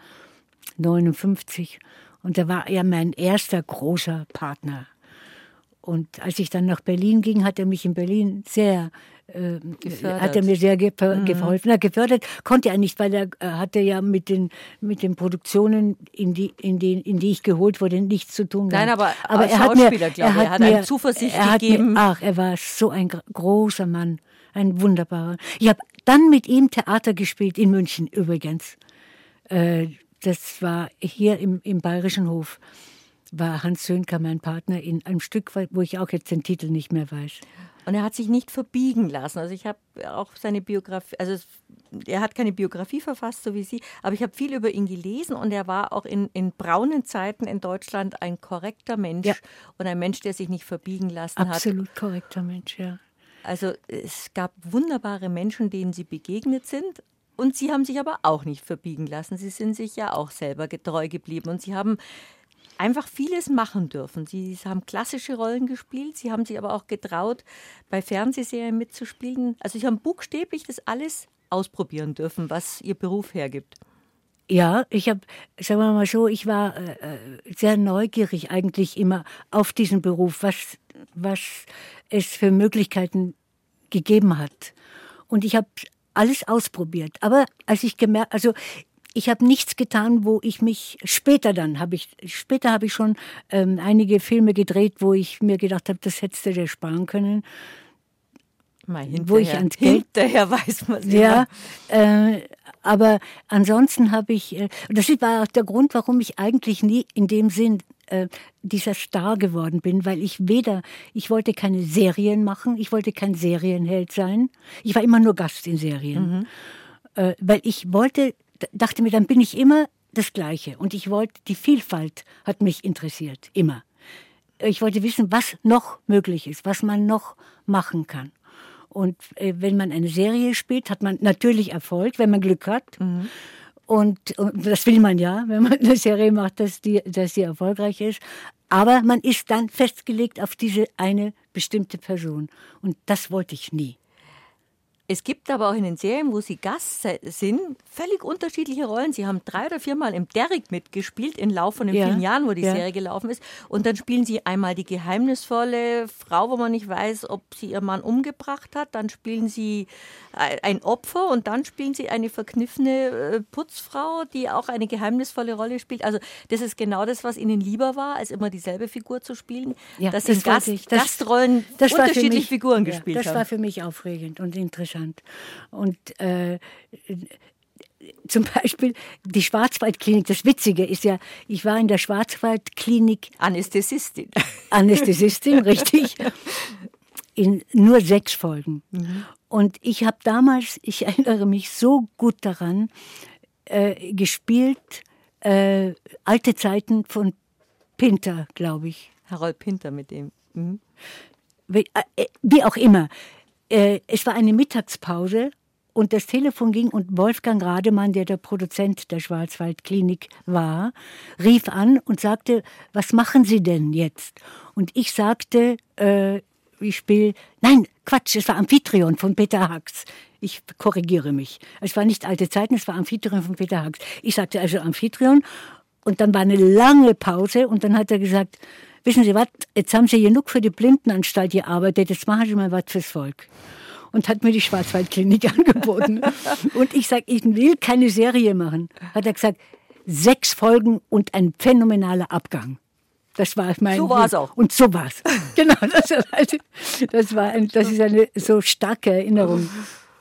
59. Und da war er mein erster großer Partner. Und als ich dann nach Berlin ging, hat er mich in Berlin sehr äh, hat er mir sehr gep- geholfen. Na, gefördert konnte er nicht, weil er äh, hatte ja mit den mit den Produktionen, in die in die in die ich geholt wurde, nichts zu tun. Nein, gehabt. aber als er hat mir, glaube ich, er hat einem Zuversicht er hat gegeben. Mir, ach, er war so ein gr- großer Mann, ein wunderbarer. Ich habe dann mit ihm Theater gespielt in München übrigens. Äh, das war hier im, im Bayerischen Hof. war Hans Sönker mein Partner in einem Stück, wo ich auch jetzt den Titel nicht mehr weiß. Und er hat sich nicht verbiegen lassen. Also ich habe auch seine Biografie, also er hat keine Biografie verfasst, so wie Sie, aber ich habe viel über ihn gelesen und er war auch in, in braunen Zeiten in Deutschland ein korrekter Mensch ja. und ein Mensch, der sich nicht verbiegen lassen Absolut hat. Absolut korrekter Mensch, ja. Also es gab wunderbare Menschen, denen Sie begegnet sind. Und Sie haben sich aber auch nicht verbiegen lassen. Sie sind sich ja auch selber getreu geblieben. Und Sie haben einfach vieles machen dürfen. Sie haben klassische Rollen gespielt, sie haben sich aber auch getraut, bei Fernsehserien mitzuspielen. Also sie haben buchstäblich das alles ausprobieren dürfen, was ihr Beruf hergibt. Ja, ich habe, sagen wir mal so, ich war äh, äh, sehr neugierig eigentlich immer auf diesen Beruf, was, was es für Möglichkeiten gegeben hat. Und ich habe alles ausprobiert. Aber als ich gemerkt, also ich habe nichts getan, wo ich mich später dann habe ich später habe ich schon ähm, einige Filme gedreht, wo ich mir gedacht habe, das hättest du dir sparen können. Mal hinterher, wo ich ans Geld, hinterher weiß man ja. Äh, aber ansonsten habe ich, äh, das war auch der Grund, warum ich eigentlich nie in dem Sinn äh, dieser Star geworden bin, weil ich weder, ich wollte keine Serien machen, ich wollte kein Serienheld sein. Ich war immer nur Gast in Serien. Mhm. Äh, weil ich wollte dachte mir, dann bin ich immer das Gleiche. Und ich wollte, die Vielfalt hat mich interessiert, immer. Ich wollte wissen, was noch möglich ist, was man noch machen kann. Und äh, wenn man eine Serie spielt, hat man natürlich Erfolg, wenn man Glück hat. Mhm. Und, und, das will man ja, wenn man eine Serie macht, dass die, dass die erfolgreich ist. Aber man ist dann festgelegt auf diese eine bestimmte Person. Und das wollte ich nie. Es gibt aber auch in den Serien, wo Sie Gast sind, völlig unterschiedliche Rollen. Sie haben drei oder viermal im Derrick mitgespielt, im Laufe von den ja, vielen Jahren, wo die ja. Serie gelaufen ist. Und dann spielen Sie einmal die geheimnisvolle Frau, wo man nicht weiß, ob sie ihren Mann umgebracht hat. Dann spielen Sie ein Opfer und dann spielen Sie eine verkniffene äh, Putzfrau, die auch eine geheimnisvolle Rolle spielt. Also das ist genau das, was Ihnen lieber war, als immer dieselbe Figur zu spielen. Ja, das Gast, das, Gastrollen das unterschiedliche mich, Figuren gespielt das haben. Das war für mich aufregend und interessant. Deutschland. Und äh, zum Beispiel die Schwarzwaldklinik. Das Witzige ist ja, ich war in der Schwarzwaldklinik. Anästhesistin. Anästhesistin, richtig. In nur sechs Folgen. Mhm. Und ich habe damals, ich erinnere mich so gut daran, äh, gespielt äh, alte Zeiten von Pinter, glaube ich. Harold Pinter mit dem. Mhm. Wie, äh, wie auch immer äh, es war eine Mittagspause und das Telefon ging und Wolfgang Rademann, der der Produzent der Schwarzwaldklinik war, rief an und sagte, was machen Sie denn jetzt? Und ich sagte, äh, ich spiele, nein, Quatsch, es war Amphitryon von Peter Hacks. Ich korrigiere mich. Es war nicht alte Zeiten, es war Amphitryon von Peter Hacks. Ich sagte also Amphitryon und dann war eine lange Pause und dann hat er gesagt, wissen Sie was, jetzt haben Sie genug für die Blindenanstalt gearbeitet, jetzt machen Sie mal was fürs Volk. Und hat mir die Schwarzwaldklinik angeboten. und ich sage, ich will keine Serie machen. Hat er gesagt, sechs Folgen und ein phänomenaler Abgang. Das war mein. So war es auch. Und so war es. genau, das, das, war ein, das ist eine so starke Erinnerung.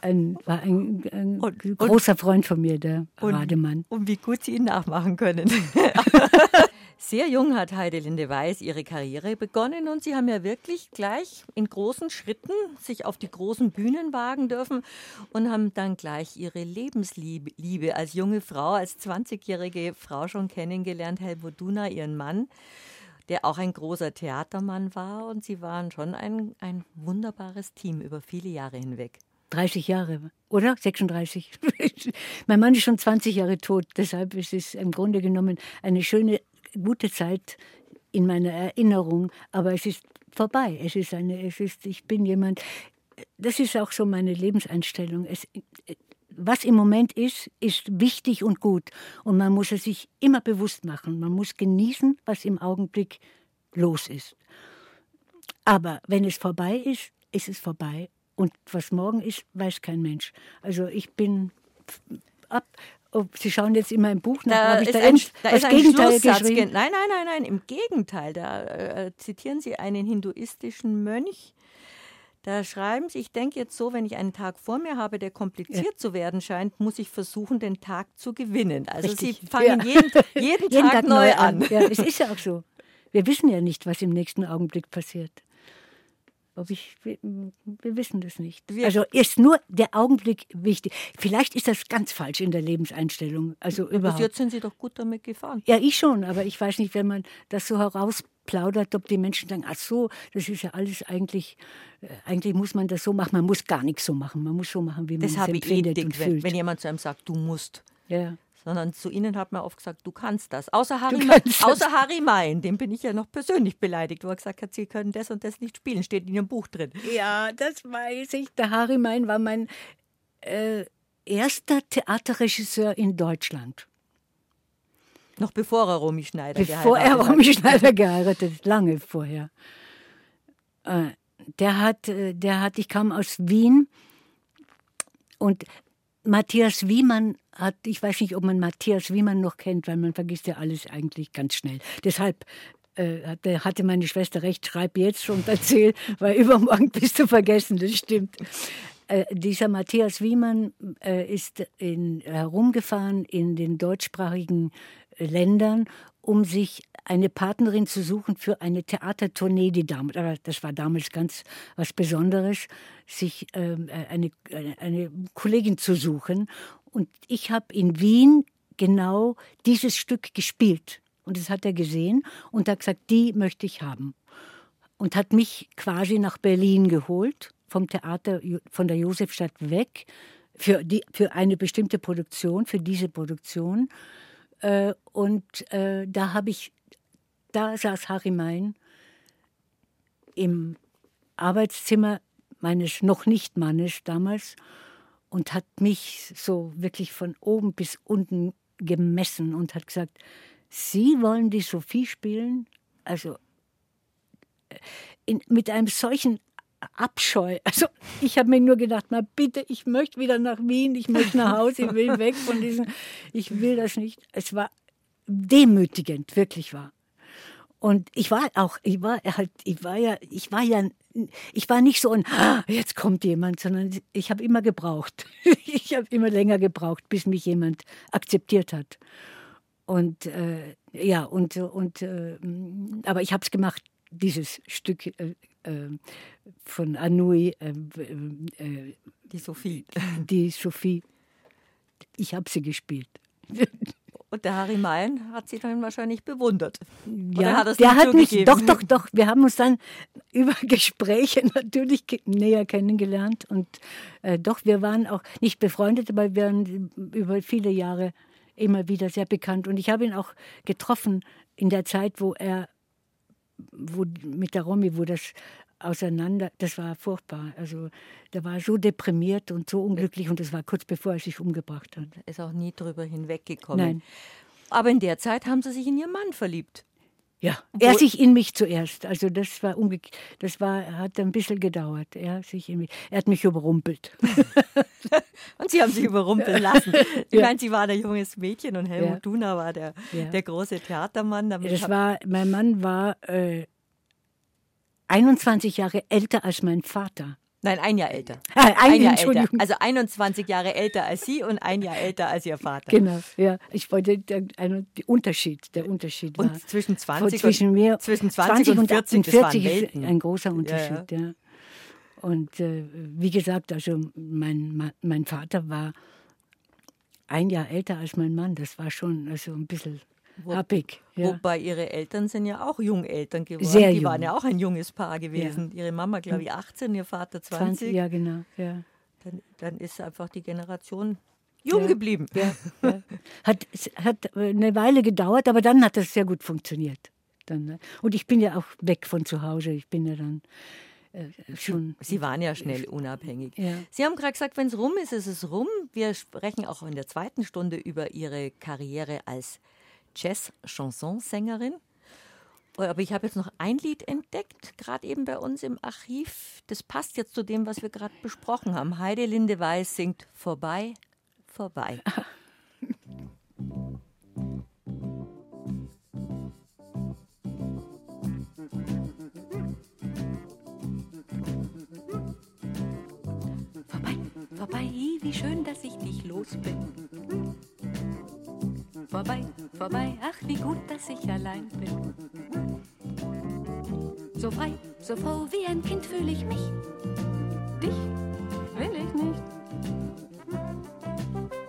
Ein, war ein, ein und, großer Freund von mir, der und, Rademann. Und wie gut Sie ihn nachmachen können. Sehr jung hat Heidelinde Weiß ihre Karriere begonnen und sie haben ja wirklich gleich in großen Schritten sich auf die großen Bühnen wagen dürfen und haben dann gleich ihre Lebensliebe als junge Frau, als 20-jährige Frau schon kennengelernt, Helmut Duna, ihren Mann, der auch ein großer Theatermann war und sie waren schon ein, ein wunderbares Team über viele Jahre hinweg. 30 Jahre, oder? 36. mein Mann ist schon 20 Jahre tot, deshalb ist es im Grunde genommen eine schöne gute Zeit in meiner Erinnerung, aber es ist vorbei. Es ist eine, es ist, ich bin jemand, das ist auch so meine Lebenseinstellung. Es, was im Moment ist, ist wichtig und gut. Und man muss es sich immer bewusst machen. Man muss genießen, was im Augenblick los ist. Aber wenn es vorbei ist, ist es vorbei. Und was morgen ist, weiß kein Mensch. Also ich bin ab, Oh, Sie schauen jetzt immer im Buch nach. Da Habe ich da, ein, da ein Gegenteil geschrieben? Nein, nein, nein, nein, im Gegenteil. Da äh, zitieren Sie einen hinduistischen Mönch. Da schreiben Sie, ich denke jetzt so, wenn ich einen Tag vor mir habe, der kompliziert ja. zu werden scheint, muss ich versuchen, den Tag zu gewinnen. Also Richtig. Sie fangen ja. jeden, jeden, jeden, Tag, Tag neu an. an. Ja, es ist ja auch so. Wir wissen ja nicht, was im nächsten Augenblick passiert. Ob ich, wir, wir wissen das nicht. Also ist nur der Augenblick wichtig. Vielleicht ist das ganz falsch in der Lebenseinstellung. Also Bis überhaupt. jetzt sind Sie doch gut damit gefahren. Ja, ich schon, aber ich weiß nicht, wenn man das so herausplaudert, ob die Menschen sagen, ach so, das ist ja alles eigentlich, äh, eigentlich muss man das so machen. Man muss gar nichts so machen. Man muss so machen, wie man Das es habe ich eh empfindet und dick, wenn, fühlt. wenn jemand zu einem sagt, du musst. ja. Sondern zu Ihnen hat man oft gesagt, du kannst das. Außer Harry, das. außer Harry Main, dem bin ich ja noch persönlich beleidigt, wo er gesagt hat, Sie können das und das nicht spielen, steht in Ihrem Buch drin. ja, das weiß ich. Der Harry Mein war mein äh, erster Theaterregisseur in Deutschland. Noch bevor er Romy Schneider Bevor er geheiratet hat. Romy Schneider geheiratet hat, lange vorher. Äh, der hat, äh, der hat, ich kam aus Wien und Matthias Wiemann hat, ich weiß nicht, ob man Matthias Wiemann noch kennt, weil man vergisst ja alles eigentlich ganz schnell. Deshalb äh, hatte- hatte meine Schwester recht, schreib jetzt und erzähl, weil übermorgen bist du vergessen, das stimmt. Äh, dieser Matthias Wiemann äh, ist in, herumgefahren in den deutschsprachigen äh, Ländern, um sich eine Partnerin zu suchen für eine Theatertournee, die damals, aber das war damals ganz was Besonderes, sich ähm, äh, eine, eine, eine Kollegin zu suchen. Und ich habe in Wien genau dieses Stück gespielt. Und das hat er gesehen und hat gesagt, die möchte ich haben und hat mich quasi nach Berlin geholt, vom Theater von der Josefstadt weg, für, die, für eine bestimmte Produktion, für diese Produktion. Äh, und äh, da habe ich, da saß Harry Mein im Arbeitszimmer meines noch nicht Mannes damals und hat mich so wirklich von oben bis unten gemessen und hat gesagt, Sie wollen die Sophie spielen? Also in, mit einem solchen Abscheu. Also ich habe mir nur gedacht, na bitte, ich möchte wieder nach Wien, ich möchte nach Hause, ich will weg von diesen, ich will das nicht. Es war demütigend, wirklich war. Und ich war auch, ich war halt, ich war ja, ich war ja, ich war nicht so ein, "Ah, jetzt kommt jemand, sondern ich habe immer gebraucht. Ich habe immer länger gebraucht, bis mich jemand akzeptiert hat. Und äh, ja, und, und äh, aber ich habe es gemacht, dieses Stück äh, äh, von Anouilh, äh, äh, Die Sophie. die Sophie. Ich habe sie gespielt. Und der Harry Main hat sie dann wahrscheinlich bewundert. Oder Ja, hat der hat mich, doch, doch, doch. Wir haben uns dann über Gespräche natürlich näher kennengelernt. Und äh, doch, wir waren auch nicht befreundet, aber wir waren über viele Jahre immer wieder sehr bekannt. Und ich habe ihn auch getroffen in der Zeit, wo er, wo mit der Romy, wo das auseinander, das war furchtbar. Also der war so deprimiert und so unglücklich und das war kurz bevor er sich umgebracht hat. Ist auch nie drüber hinweggekommen. Nein. Aber in der Zeit haben sie sich in ihren Mann verliebt. Ja, er sich in mich zuerst. Also das war umge das war hat ein bisschen gedauert. Er sich in mich. Er hat mich überrumpelt. Und sie haben sich überrumpeln lassen. Ich Ja. meine, sie war ein junges Mädchen und Helmut Ja. Duna war der, Ja. der große Theatermann. Damit Das war mein Mann war äh, 21 Jahre älter als mein Vater. Nein, ein Jahr älter. Ah, ein, Ein Jahr älter. Entschuldigung. Also 21 Jahre älter als Sie und ein Jahr älter als Ihr Vater. Genau, ja. Ich wollte der, ein, der Unterschied, der Unterschied war. Und zwischen 20 zwischen und, mir, zwischen 20, und 40, das waren 40 ist ein großer Unterschied, ja. Und äh, wie gesagt, also mein, mein Vater war ein Jahr älter als mein Mann. Das war schon also ein bisschen happig. Ja. Wobei Ihre Eltern sind ja auch Jungeltern geworden. Sehr Die jung. waren ja auch ein junges Paar gewesen. Ihre Mama, glaube ich, 18, Ihr Vater 20. 20, ja genau. Ja. Dann, dann ist einfach die Generation jung Ja. geblieben. Ja, ja. Hat, hat eine Weile gedauert, aber dann hat das sehr gut funktioniert. Dann, ne? Und ich bin ja auch weg von zu Hause. Ich bin ja dann äh, schon. Sie waren ja schnell unabhängig. Ja. Sie haben gerade gesagt, wenn es rum ist, ist es rum. Wir sprechen auch in der zweiten Stunde über Ihre Karriere als Jazz-Chansonsängerin. Oh, Aber ich habe jetzt noch ein Lied entdeckt, gerade eben bei uns im Archiv. Das passt jetzt zu dem, was wir gerade besprochen haben. Heide Linde Weiß singt Vorbei, vorbei. Vorbei, vorbei, wie schön, dass ich dich los bin. Vorbei, vorbei, ach wie gut, dass ich allein bin. So frei, so froh wie ein Kind fühle ich mich. Dich will ich nicht.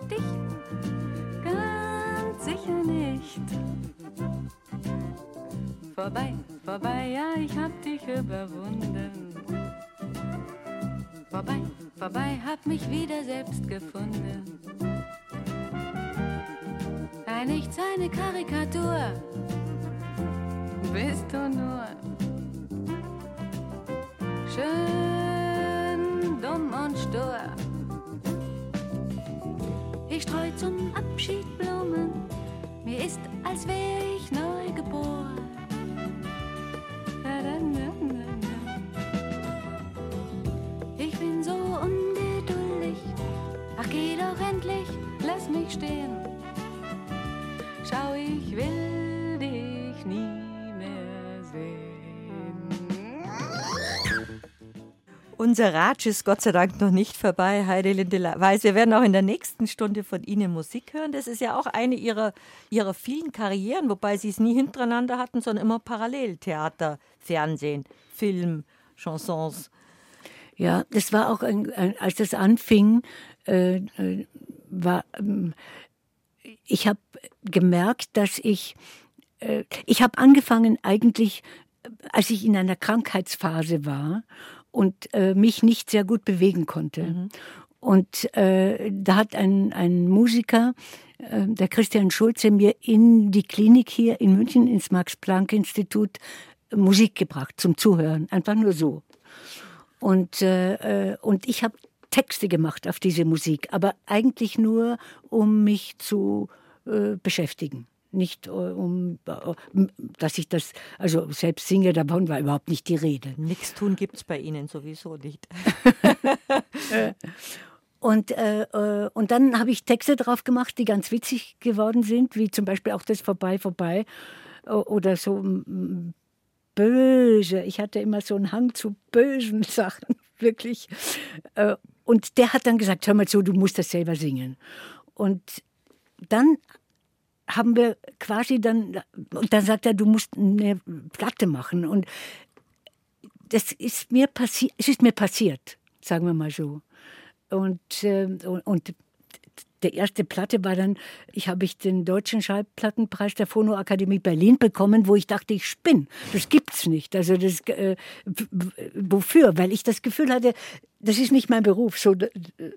Dich ganz sicher nicht. Vorbei, vorbei, ja, ich hab dich überwunden. Vorbei, vorbei, hab mich wieder selbst gefunden. Ein Nichts, eine Karikatur. Bist du nur schön, dumm und stur. Ich streu zum Abschied Blumen, mir ist, als wär ich neu geboren. Ich bin so ungeduldig, ach geh doch endlich, lass mich stehen. Schau, ich will dich nie mehr sehen. Unser Ratsch ist Gott sei Dank noch nicht vorbei, Heidelinde Weiß. Wir werden auch in der nächsten Stunde von Ihnen Musik hören. Das ist ja auch eine Ihrer, ihrer vielen Karrieren, wobei Sie es nie hintereinander hatten, sondern immer parallel. Theater, Fernsehen, Film, Chansons. Ja, das war auch, ein, ein, als das anfing, äh, äh war, ähm, ich habe gemerkt, dass ich, äh, ich habe angefangen eigentlich, als ich in einer Krankheitsphase war und äh, mich nicht sehr gut bewegen konnte. Mhm. Und äh, da hat ein, ein Musiker, äh, der Christian Schulze, mir in die Klinik hier in München, ins Max-Planck-Institut, Musik gebracht zum Zuhören. Einfach nur so. Und, äh, äh und ich habe Texte gemacht auf diese Musik, aber eigentlich nur, um mich zu äh, beschäftigen. Nicht äh, um, äh, dass ich das, also selbst singe, davon war überhaupt nicht die Rede. Nichts tun gibt es bei Ihnen sowieso nicht. Und, äh, äh, und dann habe ich Texte drauf gemacht, die ganz witzig geworden sind, wie zum Beispiel auch das Vorbei, Vorbei oder so böse. Ich hatte immer so einen Hang zu bösen Sachen, wirklich. Und der hat dann gesagt, hör mal zu, du musst das selber singen. Und dann haben wir quasi dann, und dann sagt er, du musst eine Platte machen. Und das ist mir passiert, es ist mir passiert, sagen wir mal so. Und, äh, und der erste Platte war dann, ich habe ich den deutschen Schallplattenpreis der Phonoakademie Berlin bekommen, wo ich dachte, ich spinne. Das gibt's nicht. Also das äh, wofür? Weil ich das Gefühl hatte, das ist nicht mein Beruf, so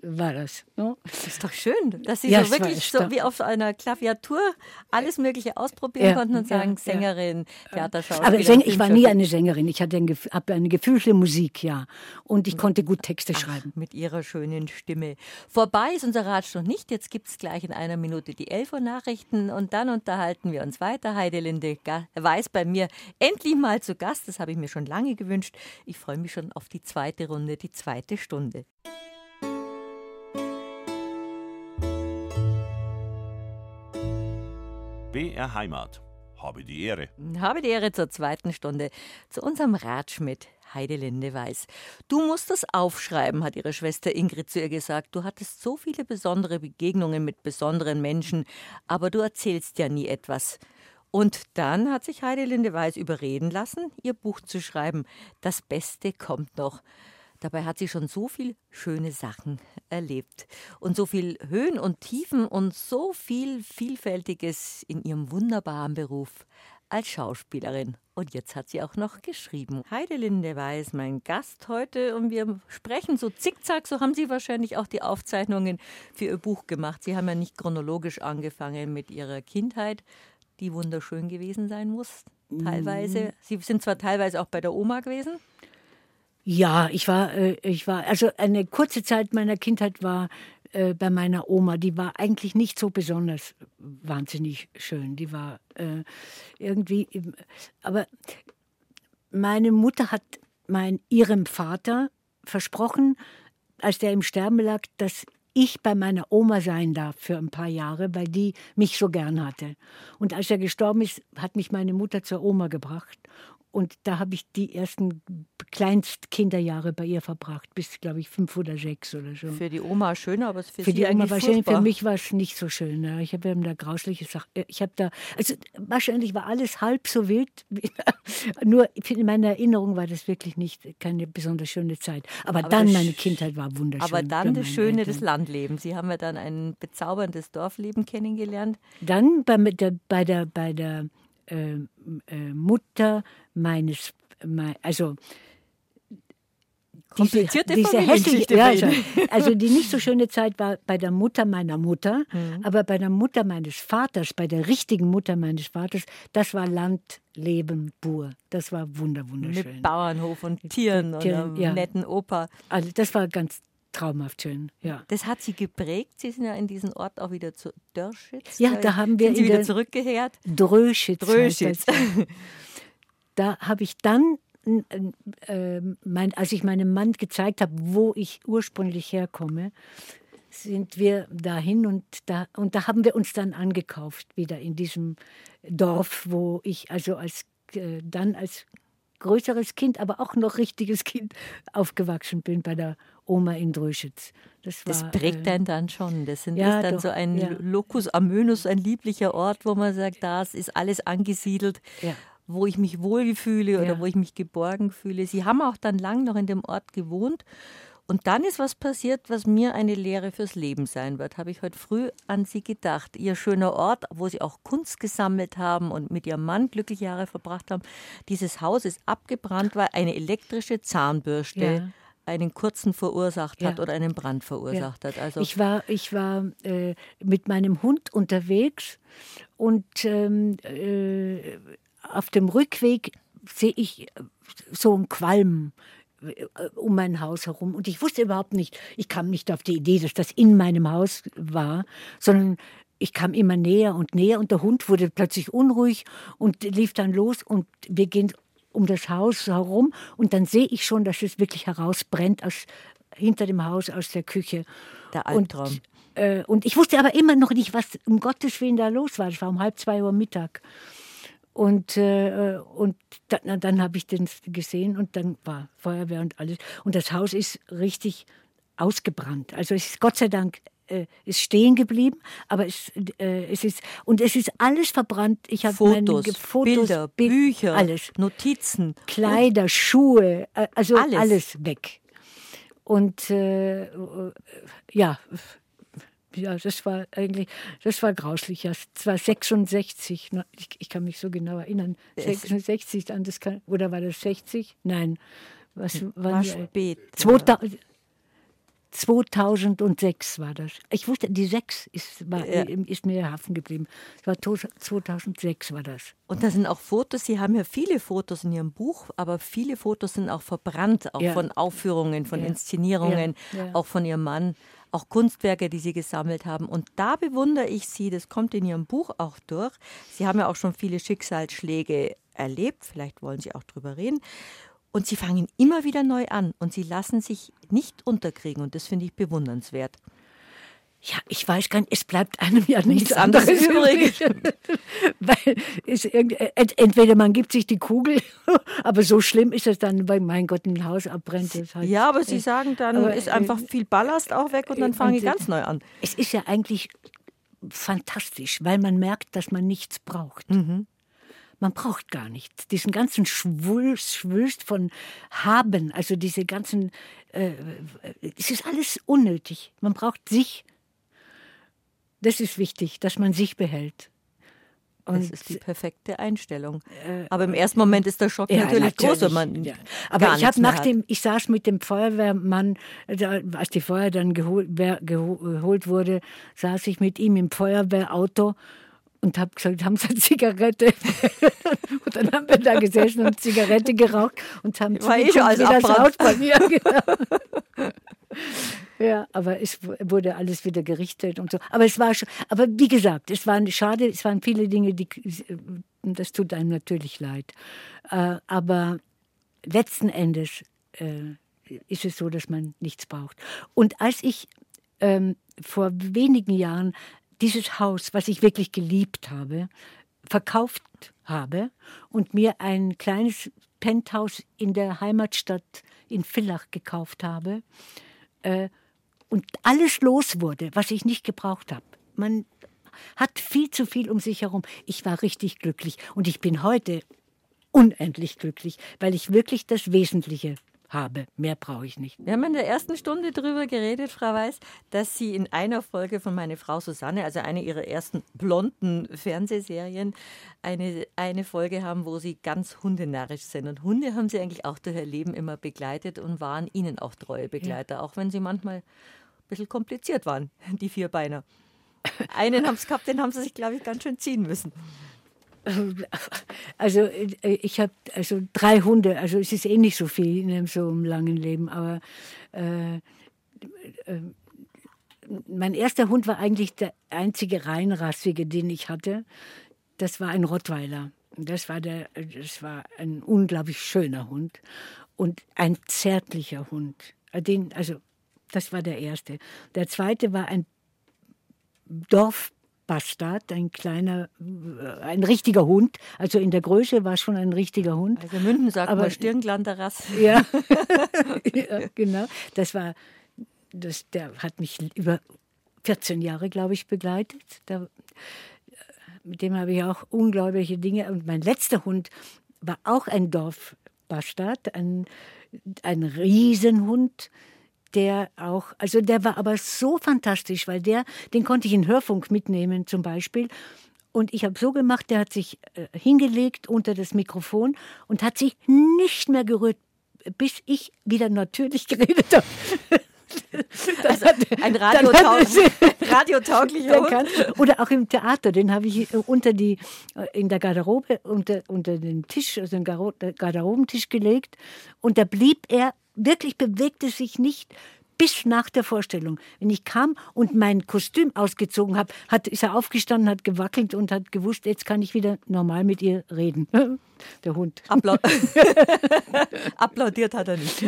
war das. Ne? Das ist doch schön, dass Sie ja, so wirklich so wie auf einer Klaviatur alles Mögliche ausprobieren ja, konnten und sagen, ja, Sängerin, Theaterschauspielerin. Aber Säng, ich war nie eine Sängerin, ich hatte ein, habe eine gefühlte Musik, ja. Und ich konnte gut Texte Ach, schreiben. Mit Ihrer schönen Stimme. Vorbei ist unser Ratsch noch nicht, jetzt gibt es gleich in einer Minute die 11 Uhr Nachrichten und dann unterhalten wir uns weiter. Heidelinde Weiß bei mir endlich mal zu Gast, das habe ich mir schon lange gewünscht. Ich freue mich schon auf die zweite Runde, die zweite Stunde. BR Heimat. Habe die Ehre. Habe die Ehre zur zweiten Stunde, zu unserem Ratsch mit Heidelinde Weiß. Du musst das aufschreiben, hat ihre Schwester Ingrid zu ihr gesagt. Du hattest so viele besondere Begegnungen mit besonderen Menschen, aber du erzählst ja nie etwas. Und dann hat sich Heidelinde Weiß überreden lassen, ihr Buch zu schreiben. Das Beste kommt noch. Dabei hat sie schon so viel schöne Sachen erlebt und so viel Höhen und Tiefen und so viel Vielfältiges in ihrem wunderbaren Beruf als Schauspielerin. Und jetzt hat sie auch noch geschrieben. Heidelinde Weiß, mein Gast heute, und wir sprechen so zickzack. So haben Sie wahrscheinlich auch die Aufzeichnungen für Ihr Buch gemacht. Sie haben ja nicht chronologisch angefangen mit Ihrer Kindheit, die wunderschön gewesen sein muss. Teilweise. Mhm. Sie sind zwar teilweise auch bei der Oma gewesen. Ja, ich war, äh, ich war, also eine kurze Zeit meiner Kindheit war äh, bei meiner Oma. Die war eigentlich nicht so besonders wahnsinnig schön. Die war äh, irgendwie, aber meine Mutter hat mein, ihrem Vater versprochen, als der im Sterben lag, dass ich bei meiner Oma sein darf für ein paar Jahre, weil die mich so gern hatte. Und als er gestorben ist, hat mich meine Mutter zur Oma gebracht und da habe ich die ersten Kleinstkinderjahre bei ihr verbracht, bis, glaube ich, fünf oder sechs oder so. Für die Oma schön, aber für, Für Sie die Oma war schön, für mich war es nicht so schön. Ja. Ich habe da grausliche Sachen. Ich habe da, also wahrscheinlich war alles halb so wild. Nur in meiner Erinnerung war das wirklich nicht keine besonders schöne Zeit. Aber, Aber dann meine Kindheit war wunderschön. Aber dann das Schöne des Eltern. Landlebens. Sie haben ja dann ein bezauberndes Dorfleben kennengelernt. Dann bei, bei der, bei der äh, äh, Mutter meines, mei- also Komplizierte diese Familiengeschichte hässliche, ja. Ihnen. also die nicht so schöne Zeit war bei der Mutter meiner Mutter, Mhm. aber bei der Mutter meines Vaters, bei der richtigen Mutter meines Vaters, das war Landleben pur. Das war wunder, wunderschön. Mit Bauernhof und Tieren und Tieren, einer ja. netten Oper. Also das war ganz traumhaft schön, ja. Das hat Sie geprägt. Sie sind ja in diesen Ort auch wieder zu Dörschitz. Ja, da haben wir sind Sie wieder der- zurückgekehrt. Dröschitz. Dröschitz. Da habe ich dann, äh, mein, als ich meinem Mann gezeigt habe, wo ich ursprünglich herkomme, sind wir dahin und da, und da haben wir uns dann angekauft, wieder in diesem Dorf, wo ich also als, äh, dann als größeres Kind, aber auch noch richtiges Kind aufgewachsen bin bei der Oma in Dröschitz. Das, war, Das prägt äh, einen dann schon. Das sind, ja, ist dann doch, so ein ja. Locus amönus, ein lieblicher Ort, wo man sagt, das ist alles angesiedelt, Ja. wo ich mich wohlfühle oder Ja. wo ich mich geborgen fühle. Sie haben auch dann lang noch in dem Ort gewohnt. Und dann ist was passiert, was mir eine Lehre fürs Leben sein wird. Habe ich heute früh an Sie gedacht. Ihr schöner Ort, wo Sie auch Kunst gesammelt haben und mit Ihrem Mann glückliche Jahre verbracht haben. Dieses Haus ist abgebrannt, weil eine elektrische Zahnbürste Ja. Einen kurzen verursacht hat Ja. oder einen Brand verursacht hat. Also Ich war, ich war äh, mit meinem Hund unterwegs und ähm, äh, auf dem Rückweg sehe ich so ein Qualm äh, um mein Haus herum. Und ich wusste überhaupt nicht, ich kam nicht auf die Idee, dass das in meinem Haus war, sondern ich kam immer näher und näher und der Hund wurde plötzlich unruhig und lief dann los und wir gehen um das Haus herum und dann sehe ich schon, dass es wirklich herausbrennt aus, hinter dem Haus aus der Küche. Der Albtraum. Und, äh, und ich wusste aber immer noch nicht, was um Gottes Willen da los war. Es war um halb zwei Uhr Mittag. Und, äh, und dann, dann habe ich den gesehen und dann war Feuerwehr und alles. Und das Haus ist richtig ausgebrannt. Also es ist Gott sei Dank äh, ist stehen geblieben, aber es, äh, es ist und es ist alles verbrannt. Ich habe Fotos, Fotos, Bilder, Bild- Bücher, alles. Notizen. Kleider, Schuhe, äh, also Alles. alles, weg. Und äh, äh, ja, ja, das war eigentlich, das war grauslich. Ja, Es war 66, ne, ich, ich kann mich so genau erinnern. 66 an das kann, oder war das 60? Nein, was War wann- spät. 2000, 2006 war das. Ich wusste, die 6 ist, war, Ja. ist mir haften geblieben. Es war to- 2006 war das. Und da sind auch Fotos, Sie haben ja viele Fotos in Ihrem Buch, aber viele Fotos sind auch verbrannt, auch Ja. von Aufführungen, von Ja. Inszenierungen, auch von Ihrem Mann, auch Kunstwerke, die Sie gesammelt haben. Und da bewundere ich Sie, das kommt in Ihrem Buch auch durch. Sie haben ja auch schon viele Schicksalsschläge erlebt, vielleicht wollen Sie auch drüber reden. Und Sie fangen immer wieder neu an und Sie lassen sich nicht unterkriegen und das finde ich bewundernswert. Ja, ich weiß gar nicht, es bleibt einem ja nichts, Nichts anderes übrig. Weil es ent- entweder man gibt sich die Kugel, aber so schlimm ist es dann, weil mein Gott ein Haus abbrennt. Halt, Ja, aber Sie sagen dann, aber, ist äh, einfach viel Ballast auch weg und dann äh, fange ich äh, ganz neu an. Es ist ja eigentlich fantastisch, weil man merkt, dass man nichts braucht. Mhm. Man braucht gar nichts. Diesen ganzen Schwulst, Schwulst von Haben, also diese ganzen, äh, es ist alles unnötig. Man braucht sich. Das ist wichtig, dass man sich behält. Das Und ist die perfekte Einstellung. Aber im ersten Moment ist der Schock Ja, natürlich, groß, wenn man ja. Aber ich habe nach dem, ich saß mit dem Feuerwehrmann, als die Feuer dann geholt, geholt wurde, saß ich mit ihm im Feuerwehrauto und habe gesagt, haben Sie eine Zigarette? und dann haben wir da gesessen und Zigarette geraucht und haben War eh schon alles wie das abbrannt. Haus bei mir. Genau. Ja, aber es wurde alles wieder gerichtet und so. Aber es war schon, aber wie gesagt, es waren schade, es waren viele Dinge, die, das tut einem natürlich leid. Äh, aber letzten Endes äh, ist es so, dass man nichts braucht. Und als ich ähm, vor wenigen Jahren dieses Haus, was ich wirklich geliebt habe, verkauft habe und mir ein kleines Penthouse in der Heimatstadt in Villach gekauft habe äh, und alles los wurde, was ich nicht gebraucht habe. Man hat viel zu viel um sich herum. Ich war richtig glücklich und ich bin heute unendlich glücklich, weil ich wirklich das Wesentliche habe. Mehr brauche ich nicht. Wir haben in der ersten Stunde darüber geredet, Frau Weiß, dass Sie in einer Folge von Meine Frau Susanne, also eine Ihrer ersten blonden Fernsehserien, eine, eine Folge haben, wo Sie ganz hundenarrisch sind. Und Hunde haben Sie eigentlich auch durch Ihr Leben immer begleitet und waren Ihnen auch treue Begleiter, ja. auch wenn Sie manchmal ein bisschen kompliziert waren, die Vierbeiner. Einen haben es gehabt, den haben Sie sich, glaube ich, ganz schön ziehen müssen. Also äh, ich habe also drei Hunde, also es ist eh nicht so viel in so einem langen Leben, aber äh, äh, mein erster Hund war eigentlich der einzige reinrassige, den ich hatte. Das war ein Rottweiler. Das war, der, das war ein unglaublich schöner Hund und ein zärtlicher Hund. Den, also das war der erste. Der zweite war ein Dorf Bastard, ein kleiner, äh, ein richtiger Hund. Also in der Größe war schon ein richtiger Hund. Also Münden sagt Aber, man Stirnglanderrass. Ja. ja, genau. Das war, das, der hat mich über 14 Jahre, glaube ich, begleitet. Da, mit dem habe ich auch unglaubliche Dinge. Und mein letzter Hund war auch ein Dorfbastard, ein, ein Riesenhund der auch, also der war aber so fantastisch, weil der, den konnte ich in Hörfunk mitnehmen zum Beispiel. Und ich habe so gemacht, der hat sich äh, hingelegt unter das Mikrofon und hat sich nicht mehr gerührt, bis ich wieder natürlich geredet habe. Also ein Radiotauglich, radiotauglicher Hund. Oder auch im Theater, den habe ich äh, unter die, äh, in der Garderobe, unter, unter den Tisch, also den Garderobentisch gelegt. Und da blieb er wirklich bewegte sich nicht bis nach der Vorstellung. Wenn ich kam und mein Kostüm ausgezogen habe, hat, ist er aufgestanden, hat gewackelt und hat gewusst, jetzt kann ich wieder normal mit ihr reden. Der Hund. Appla Applaudiert hat er nicht.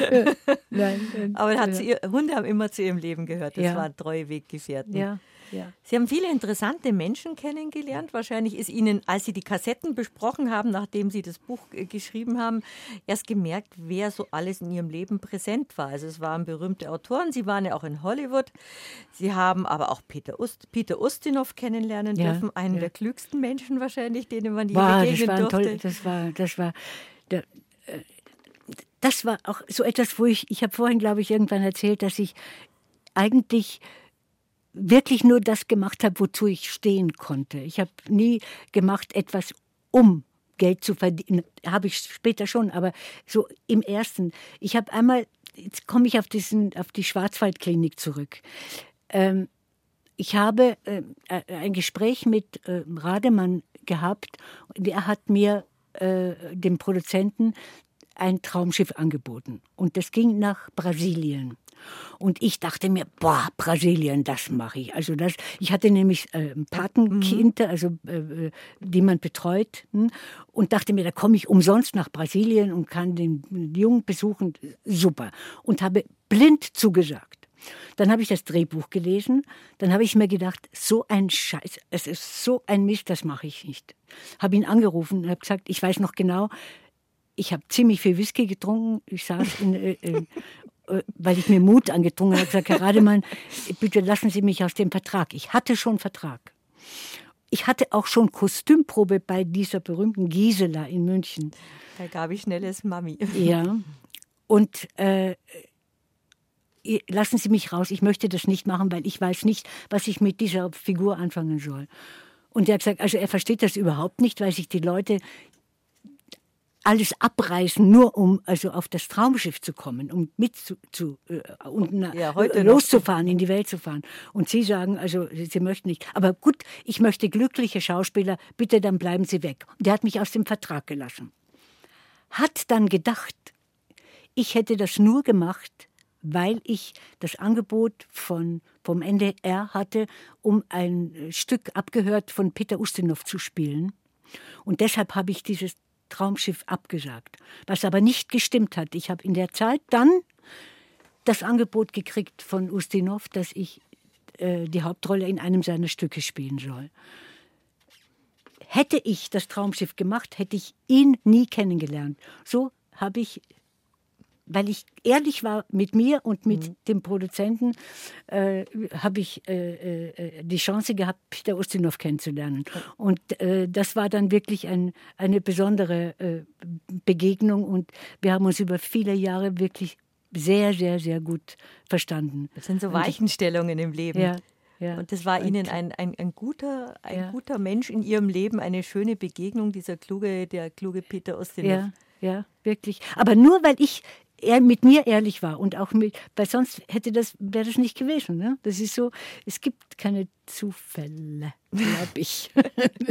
Nein, Aber hat ja. Hunde haben immer zu ihrem Leben gehört. Das ja. waren treue Weggefährten. Ja. Ja. Sie haben viele interessante Menschen kennengelernt. Wahrscheinlich ist Ihnen, als Sie die Kassetten besprochen haben, nachdem Sie das Buch äh, geschrieben haben, erst gemerkt, wer so alles in Ihrem Leben präsent war. Also es waren berühmte Autoren. Sie waren ja auch in Hollywood. Sie haben aber auch Peter, Ust, Peter Ustinov kennenlernen ja, dürfen. Einen ja. der klügsten Menschen wahrscheinlich, denen man je wow, begegnen das durfte. Toll, das war, das war, der, äh, das war auch so etwas, wo ich, ich habe vorhin, glaube ich, irgendwann erzählt, dass ich eigentlich wirklich nur das gemacht habe, wozu ich stehen konnte. Ich habe nie gemacht etwas, um Geld zu verdienen. Habe ich später schon, aber so im ersten. Ich habe einmal, jetzt komme ich auf, diesen, auf die Schwarzwaldklinik zurück. Ähm, ich habe äh, ein Gespräch mit äh, Rademann gehabt und er hat mir, äh, dem Produzenten, ein Traumschiff angeboten. Und das ging nach Brasilien. Und ich dachte mir, boah, Brasilien, das mache ich. Also das, ich hatte nämlich äh, Patenkinder, mhm. also äh, die man betreut, hm, und dachte mir, da komme ich umsonst nach Brasilien und kann den Jungen besuchen. Super. Und habe blind zugesagt. Dann habe ich das Drehbuch gelesen. Dann habe ich mir gedacht, so ein Scheiß, es ist so ein Mist, das mache ich nicht. Habe ihn angerufen und habe gesagt, ich weiß noch genau, ich habe ziemlich viel Whisky getrunken. Ich saß in, äh, äh, weil ich mir Mut angetrunken habe, gesagt, Herr Rademann, bitte lassen Sie mich aus dem Vertrag. Ich hatte schon Vertrag. Ich hatte auch schon Kostümprobe bei dieser berühmten Gisela in München. Da gab ich schnelles Mami. Ja. Und äh, lassen Sie mich raus, ich möchte das nicht machen, weil ich weiß nicht, was ich mit dieser Figur anfangen soll. Und er hat gesagt, also er versteht das überhaupt nicht, weil sich die Leute alles abreißen, nur um also auf das Traumschiff zu kommen, um mit zu, zu äh, und ja, loszufahren, noch. in die Welt zu fahren. Und Sie sagen, also Sie möchten nicht. Aber gut, ich möchte glückliche Schauspieler, bitte dann bleiben Sie weg. Und der hat mich aus dem Vertrag gelassen. Hat dann gedacht, ich hätte das nur gemacht, weil ich das Angebot von, vom NDR hatte, um ein Stück abgehört von Peter Ustinov zu spielen. Und deshalb habe ich dieses Traumschiff abgesagt. Was aber nicht gestimmt hat. Ich habe in der Zeit dann das Angebot gekriegt von Ustinov, dass ich äh, die Hauptrolle in einem seiner Stücke spielen soll. hätte ich das Traumschiff gemacht, hätte ich ihn nie kennengelernt. So habe ich weil ich ehrlich war mit mir und mit mhm. dem Produzenten, äh, habe ich äh, äh, die Chance gehabt, Peter Ustinov kennenzulernen. Und äh, das war dann wirklich ein, eine besondere äh, Begegnung und wir haben uns über viele Jahre wirklich sehr, sehr, sehr gut verstanden. Das sind so Weichenstellungen im Leben. Ja. Ja. Und das war Ihnen ein, ein, ein, guter, ein ja. guter Mensch in Ihrem Leben, eine schöne Begegnung, dieser kluge, der kluge Peter Ustinov. Ja, ja, wirklich. Aber nur weil ich er mit mir ehrlich war und auch mit, weil sonst hätte das, wäre das nicht gewesen. Ne? Das ist so, es gibt keine Zufälle, glaube ich.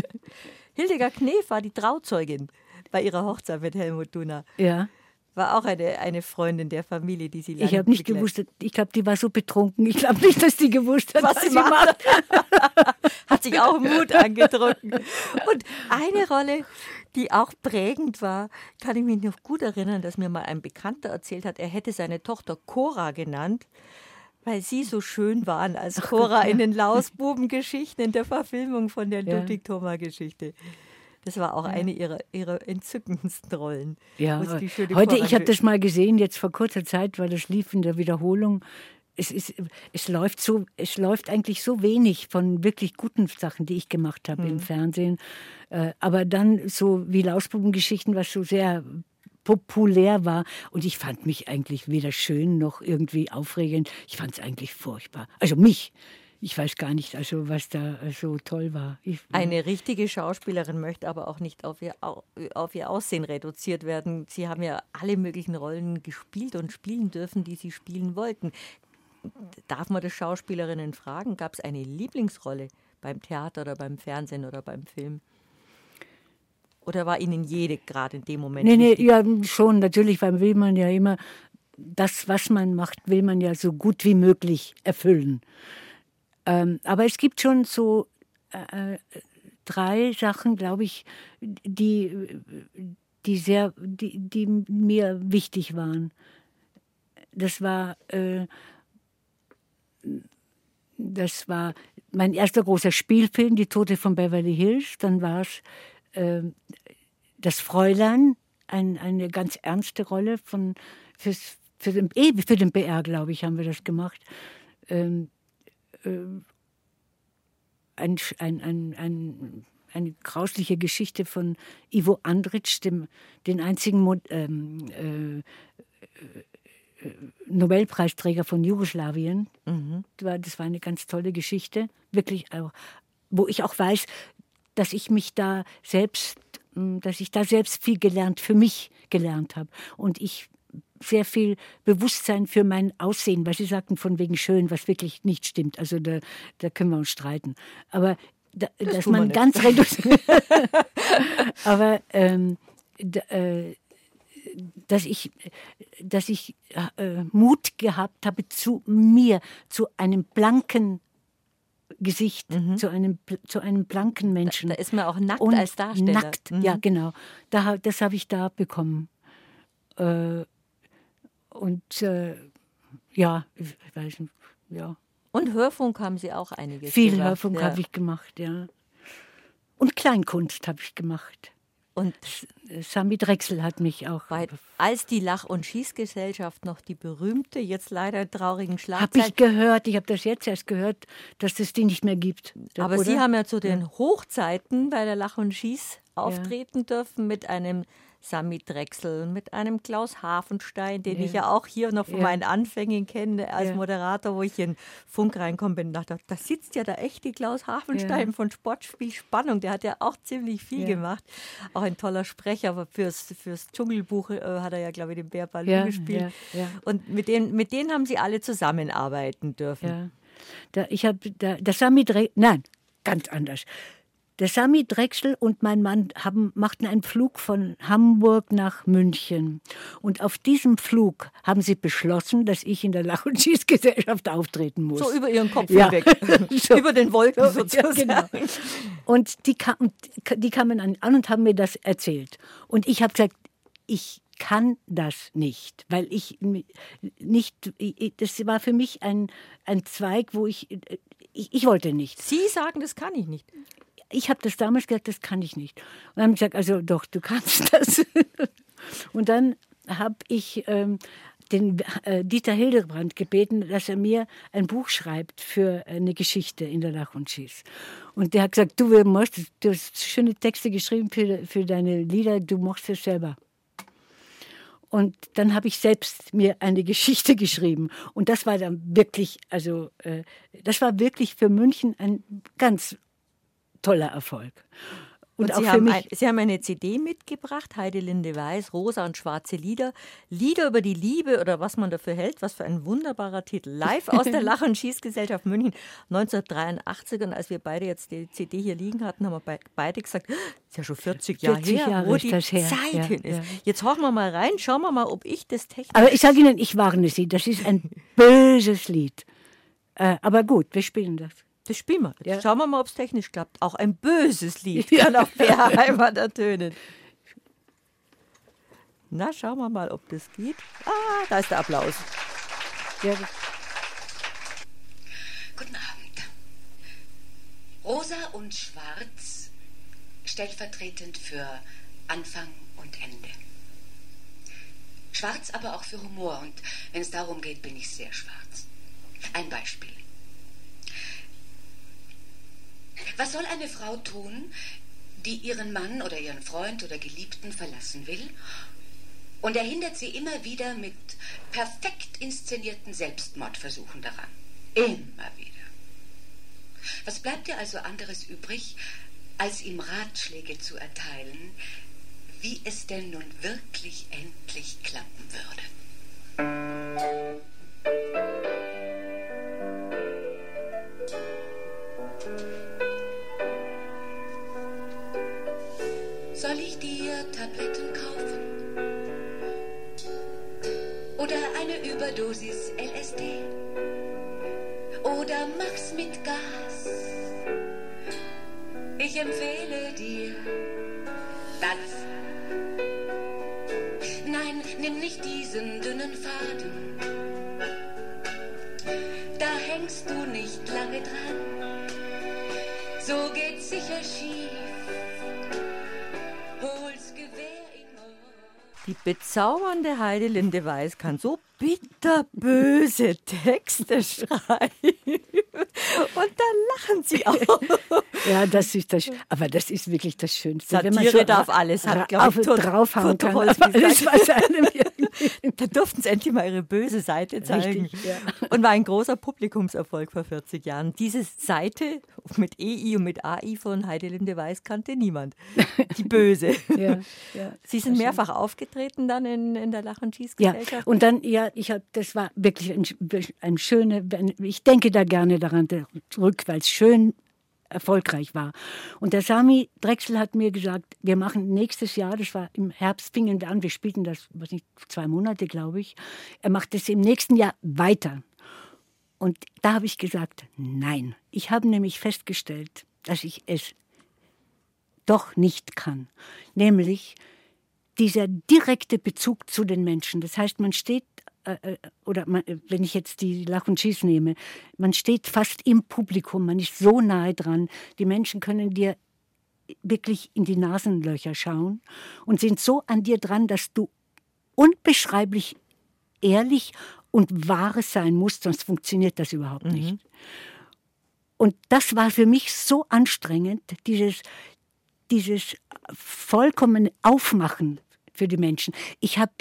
Hildegard Knef war die Trauzeugin bei ihrer Hochzeit mit Helmut Duna. Ja. War auch eine, eine Freundin der Familie, die sie lange Ich habe nicht gewusst, ich glaube, die war so betrunken. Ich glaube nicht, dass die gewusst hat, was, was sie macht. hat sich auch Mut angedrückt. Und eine Rolle, die auch prägend war, kann ich mich noch gut erinnern, dass mir mal ein Bekannter erzählt hat, er hätte seine Tochter Cora genannt, weil sie so schön waren als Cora in den Lausbuben-Geschichten, in der Verfilmung von der ja. Ludwig-Thoma-Geschichte. Das war auch eine ihrer, ihrer entzückendsten Rollen. Ja, heute, ich habe das mal gesehen, jetzt vor kurzer Zeit, weil das lief in der Wiederholung es, ist, es, läuft so, es läuft eigentlich so wenig von wirklich guten Sachen, die ich gemacht habe mhm. im Fernsehen. Äh, aber dann so wie Lausbubengeschichten, was so sehr populär war. Und ich fand mich eigentlich weder schön noch irgendwie aufregend. Ich fand es eigentlich furchtbar. Also mich. Ich weiß gar nicht, also was da so toll war. Ich, Eine richtige Schauspielerin möchte aber auch nicht auf ihr, auf ihr Aussehen reduziert werden. Sie haben ja alle möglichen Rollen gespielt und spielen dürfen, die sie spielen wollten darf man das Schauspielerinnen fragen? Gab es eine Lieblingsrolle beim Theater oder beim Fernsehen oder beim Film? Oder war Ihnen jede gerade in dem Moment? Nee, nee, ja, schon, natürlich, weil will man ja immer das, was man macht, will man ja so gut wie möglich erfüllen. Ähm, aber es gibt schon so äh, äh drei Sachen, glaube ich, die, die, sehr, die, die mir wichtig waren. Das war äh, das war mein erster großer Spielfilm, Die Tote von Beverly Hills. Dann war es äh, Das Fräulein, ein, eine ganz ernste Rolle von, fürs, für, den, für den BR, glaube ich, haben wir das gemacht. Ähm, äh, ein, ein, ein, ein, eine grausliche Geschichte von Ivo Andrić, dem den einzigen ähm, äh, Nobelpreisträger von Jugoslawien. Mhm. Das war eine ganz tolle Geschichte, wirklich, wo ich auch weiß, dass ich mich da selbst, hm, dass ich da selbst viel gelernt, für mich gelernt habe. Und ich sehr viel Bewusstsein für mein Aussehen, weil Sie sagten von wegen schön, was wirklich nicht stimmt. Also da, da können wir uns streiten. Aber da, das dass man ganz reduziert. Aber ähm, da, äh, dass ich, dass ich äh, Mut gehabt habe zu mir, zu einem blanken Gesicht, mhm. zu, einem, zu einem blanken Menschen. Da, da ist man auch nackt Und als Darsteller. Nackt, mhm. ja, genau. Da, das habe ich da bekommen. Äh, und äh, ja, ich weiß nicht, ja. Und Hörfunk haben Sie auch einiges Viel gemacht. Viel Hörfunk ja. habe ich gemacht, ja. Und Kleinkunst habe ich gemacht. Und Sami Drechsel hat mich auch. Bei, als die Lach- und Schießgesellschaft noch die berühmte, jetzt leider traurigen Schlagzeile. Habe ich gehört, ich habe das jetzt erst gehört, dass es die nicht mehr gibt. Aber oder? Sie haben ja zu den. Hochzeiten bei der Lach und Schieß auftreten ja. dürfen mit einem Sami Drechsel, mit einem Klaus Hafenstein, den ja. ich ja auch hier noch von ja. meinen Anfängen kenne als ja. Moderator, wo ich in Funk reinkommen bin. Dachte, da sitzt ja da echt die Klaus Hafenstein von Sportspiel Spannung. Der hat ja auch ziemlich viel gemacht. Auch ein toller Sprecher, aber fürs, fürs Dschungelbuch äh, hat er ja, glaube ich, den Bär Balu gespielt. Und mit denen, mit denen haben sie alle zusammenarbeiten dürfen. Da, ich habe, da, das Sami Drechsel, nein, ganz anders. Der Sami Drechsel und mein Mann haben, machten einen Flug von Hamburg nach München. Und auf diesem Flug haben sie beschlossen, dass ich in der Lach- und Schießgesellschaft auftreten muss. So über ihren Kopf ja. hinweg. so. Über den Wolken sozusagen. Ja, genau. Und die, kam, die kamen an und haben mir das erzählt. Und ich habe gesagt, ich kann das nicht, weil ich nicht, das war für mich ein, ein Zweig, wo ich, ich, ich wollte nicht. Sie sagen, das kann ich nicht ich habe das damals gesagt, das kann ich nicht. Und dann haben gesagt, also doch, du kannst das. Und dann habe ich ähm, den äh, Dieter Hildebrand gebeten, dass er mir ein Buch schreibt für eine Geschichte in der Lach und Schieß. Und der hat gesagt, du, musst, du hast schöne Texte geschrieben für, für deine Lieder, du machst es selber. Und dann habe ich selbst mir eine Geschichte geschrieben. Und das war dann wirklich, also äh, das war wirklich für München ein ganz toller Erfolg. Und, und Sie, haben ein, Sie, haben eine CD mitgebracht, Heide Linde Weiß, Rosa und schwarze Lieder. Lieder über die Liebe oder was man dafür hält. Was für ein wunderbarer Titel. Live aus der Lach- und Schießgesellschaft München 1983. Und als wir beide jetzt die CD hier liegen hatten, haben wir beide gesagt, das ist ja schon 40 Jahre 40 her, Jahre wo die. Zeit ja, hin ist. Ja. Jetzt horchen wir mal rein, schauen wir mal, ob ich das technisch... Aber ich sage Ihnen, ich warne Sie, das ist ein böses Lied. Äh, aber gut, wir spielen das. Das spielen wir. Ja. Schauen wir mal, ob es technisch klappt. Auch ein böses Lied kann auf BR Heimat ertönen. Na, schauen wir mal, ob das geht. Ah, da ist der Applaus. Ja. Guten Abend. Rosa und Schwarz stellvertretend für Anfang und Ende. Schwarz aber auch für Humor und wenn es darum geht, bin ich sehr schwarz. Ein Beispiel. Was soll eine Frau tun, die ihren Mann oder ihren Freund oder Geliebten verlassen will? Und er hindert sie immer wieder mit perfekt inszenierten Selbstmordversuchen daran. Immer wieder. Was bleibt ihr also anderes übrig, als ihm Ratschläge zu erteilen, wie es denn nun wirklich endlich klappen würde? Soll ich dir Tabletten kaufen? Oder eine Überdosis LSD? Oder Max mit Gas? Ich empfehle dir das. Nein, nimm nicht diesen dünnen Faden. Bezaubernde Heidelinde Weiß kann so bitterböse Texte schreiben. Und dann lachen sie auch. Ja, das ist das, aber das ist wirklich das Schönste. Satire Wenn man so darf alles, hat, auf, ich, draufhauen kann. Alles, was einem da durften sie endlich mal ihre böse Seite zeigen. Richtig, ja. Und war ein großer Publikumserfolg vor 40 Jahren. Diese Seite mit EI und mit AI von Heidelinde Weiß kannte niemand. Die böse. Ja, ja, sie sind mehrfach aufgetreten dann in, in der Lach- und Schießgesellschaft. Ja, und dann, ja, ich hab, das war wirklich ein, ein schöner, ich denke da gerne daran zurück, weil es schön erfolgreich war. Und der Sami Drechsel hat mir gesagt, wir machen nächstes Jahr, das war im Herbst, fingen wir an, wir spielten das, was nicht, zwei Monate, glaube ich. Er macht es im nächsten Jahr weiter. Und da habe ich gesagt, nein. Ich habe nämlich festgestellt, dass ich es doch nicht kann. Nämlich dieser direkte Bezug zu den Menschen. Das heißt, man steht oder man, wenn ich jetzt die Lach und Schieß nehme, man steht fast im Publikum, man ist so nahe dran. Die Menschen können dir wirklich in die Nasenlöcher schauen und sind so an dir dran, dass du unbeschreiblich ehrlich und wahres sein musst, sonst funktioniert das überhaupt mhm. nicht. Und das war für mich so anstrengend, dieses, dieses vollkommene Aufmachen für die Menschen. Ich habe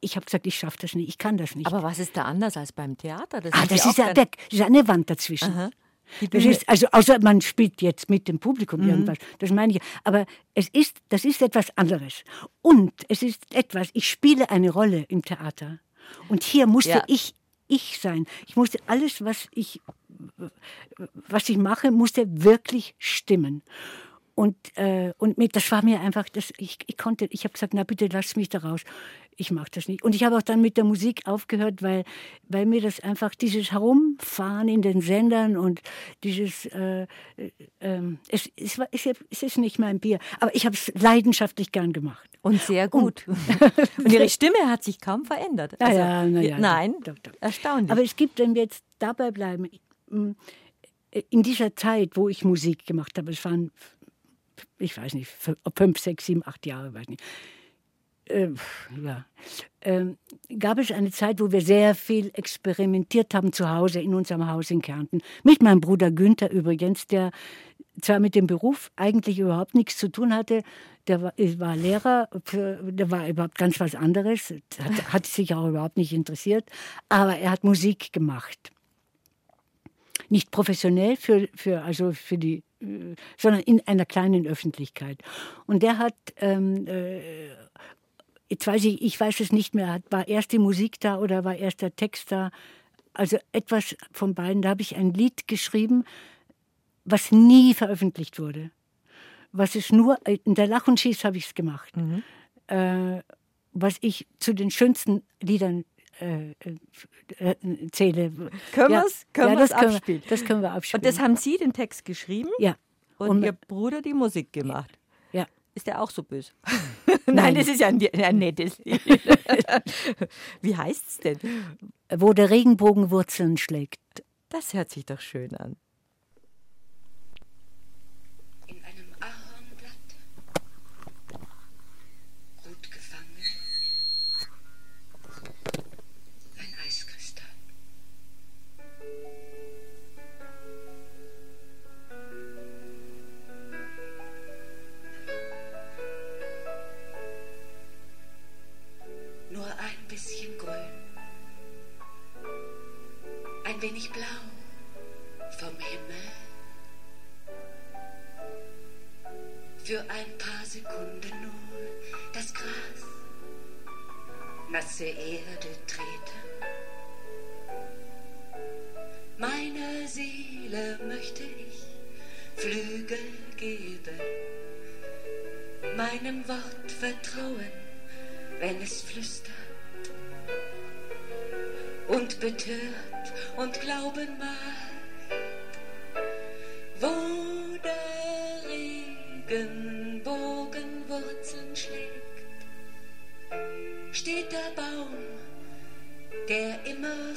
ich hab gesagt, ich schaffe das nicht, ich kann das nicht. Aber was ist da anders als beim Theater? Das, ah, das ist ja weg, das ist eine Wand dazwischen. Aha. Das ist, also außer man spielt jetzt mit dem Publikum mhm. irgendwas, das meine ich. Aber es ist, das ist etwas anderes. Und es ist etwas, ich spiele eine Rolle im Theater. Und hier musste ja. ich ich sein. Ich musste alles, was ich, was ich mache, musste wirklich stimmen. Und, äh, und mit, das war mir einfach, das, ich, ich konnte, ich habe gesagt, na bitte lass mich da raus. Ich mache das nicht. Und ich habe auch dann mit der Musik aufgehört, weil, weil mir das einfach, dieses Herumfahren in den Sendern und dieses, äh, äh, es, es, war, es, es ist nicht mein Bier, aber ich habe es leidenschaftlich gern gemacht. Und sehr gut. Und, und Ihre Stimme hat sich kaum verändert. Also, ja, ja, ja, nein, doch, doch. erstaunlich. Aber es gibt, wenn wir jetzt dabei bleiben, in dieser Zeit, wo ich Musik gemacht habe, es waren ich weiß nicht, fünf, sechs, sieben, acht Jahre, weiß nicht. Äh, ja, ähm, gab es eine Zeit, wo wir sehr viel experimentiert haben zu Hause, in unserem Haus in Kärnten. Mit meinem Bruder Günther übrigens, der zwar mit dem Beruf eigentlich überhaupt nichts zu tun hatte, der war, war Lehrer, für, der war überhaupt ganz was anderes, hat, hat sich auch überhaupt nicht interessiert, aber er hat Musik gemacht. Nicht professionell für, für, also für die, äh, sondern in einer kleinen Öffentlichkeit. Und der hat ähm, äh, jetzt weiß ich, ich weiß es nicht mehr, war erst die Musik da oder war erst der Text da? Also etwas von beiden. Da habe ich ein Lied geschrieben, was nie veröffentlicht wurde. Was es nur, in der Lach und Schieß habe ich es gemacht. Mhm. Äh, was ich zu den schönsten Liedern äh, äh, zähle. Können ja, wir es ja, das abspielen? Können wir, das können wir abspielen. Und das haben Sie den Text geschrieben? Ja. Und, und Ihr Bruder die Musik gemacht? Ja. Ist der auch so böse? Nein, das ist ja ein, ein nettes Lied. Wie heißt es denn? Wo der Regenbogen Wurzeln schlägt. Das hört sich doch schön an. Geben, meinem Wort vertrauen, wenn es flüstert und betört und Glauben macht, wo der Regenbogen Wurzeln schlägt, steht der Baum, der immer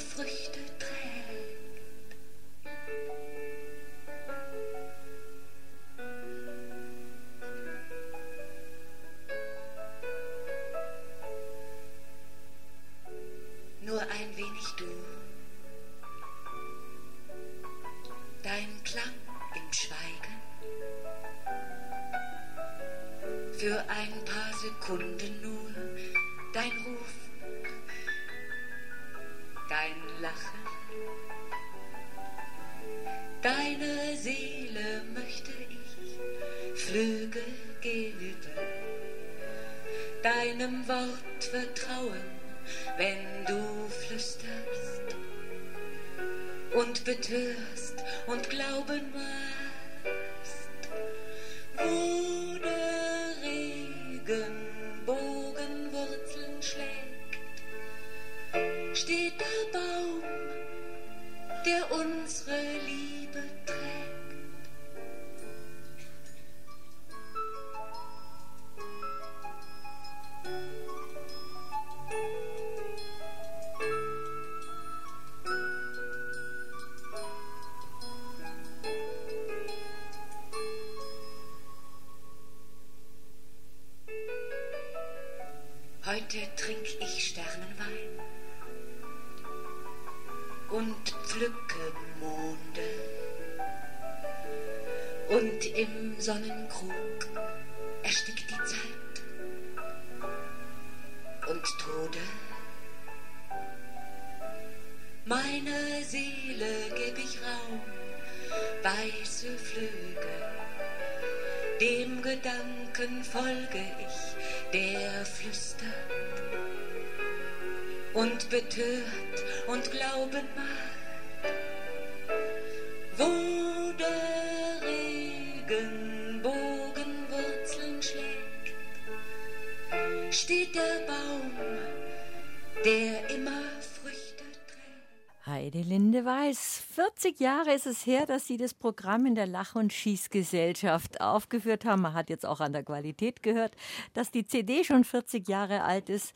40 Jahre ist es her, dass Sie das Programm in der Lach- und Schießgesellschaft aufgeführt haben. Man hat jetzt auch an der Qualität gehört, dass die CD schon 40 Jahre alt ist.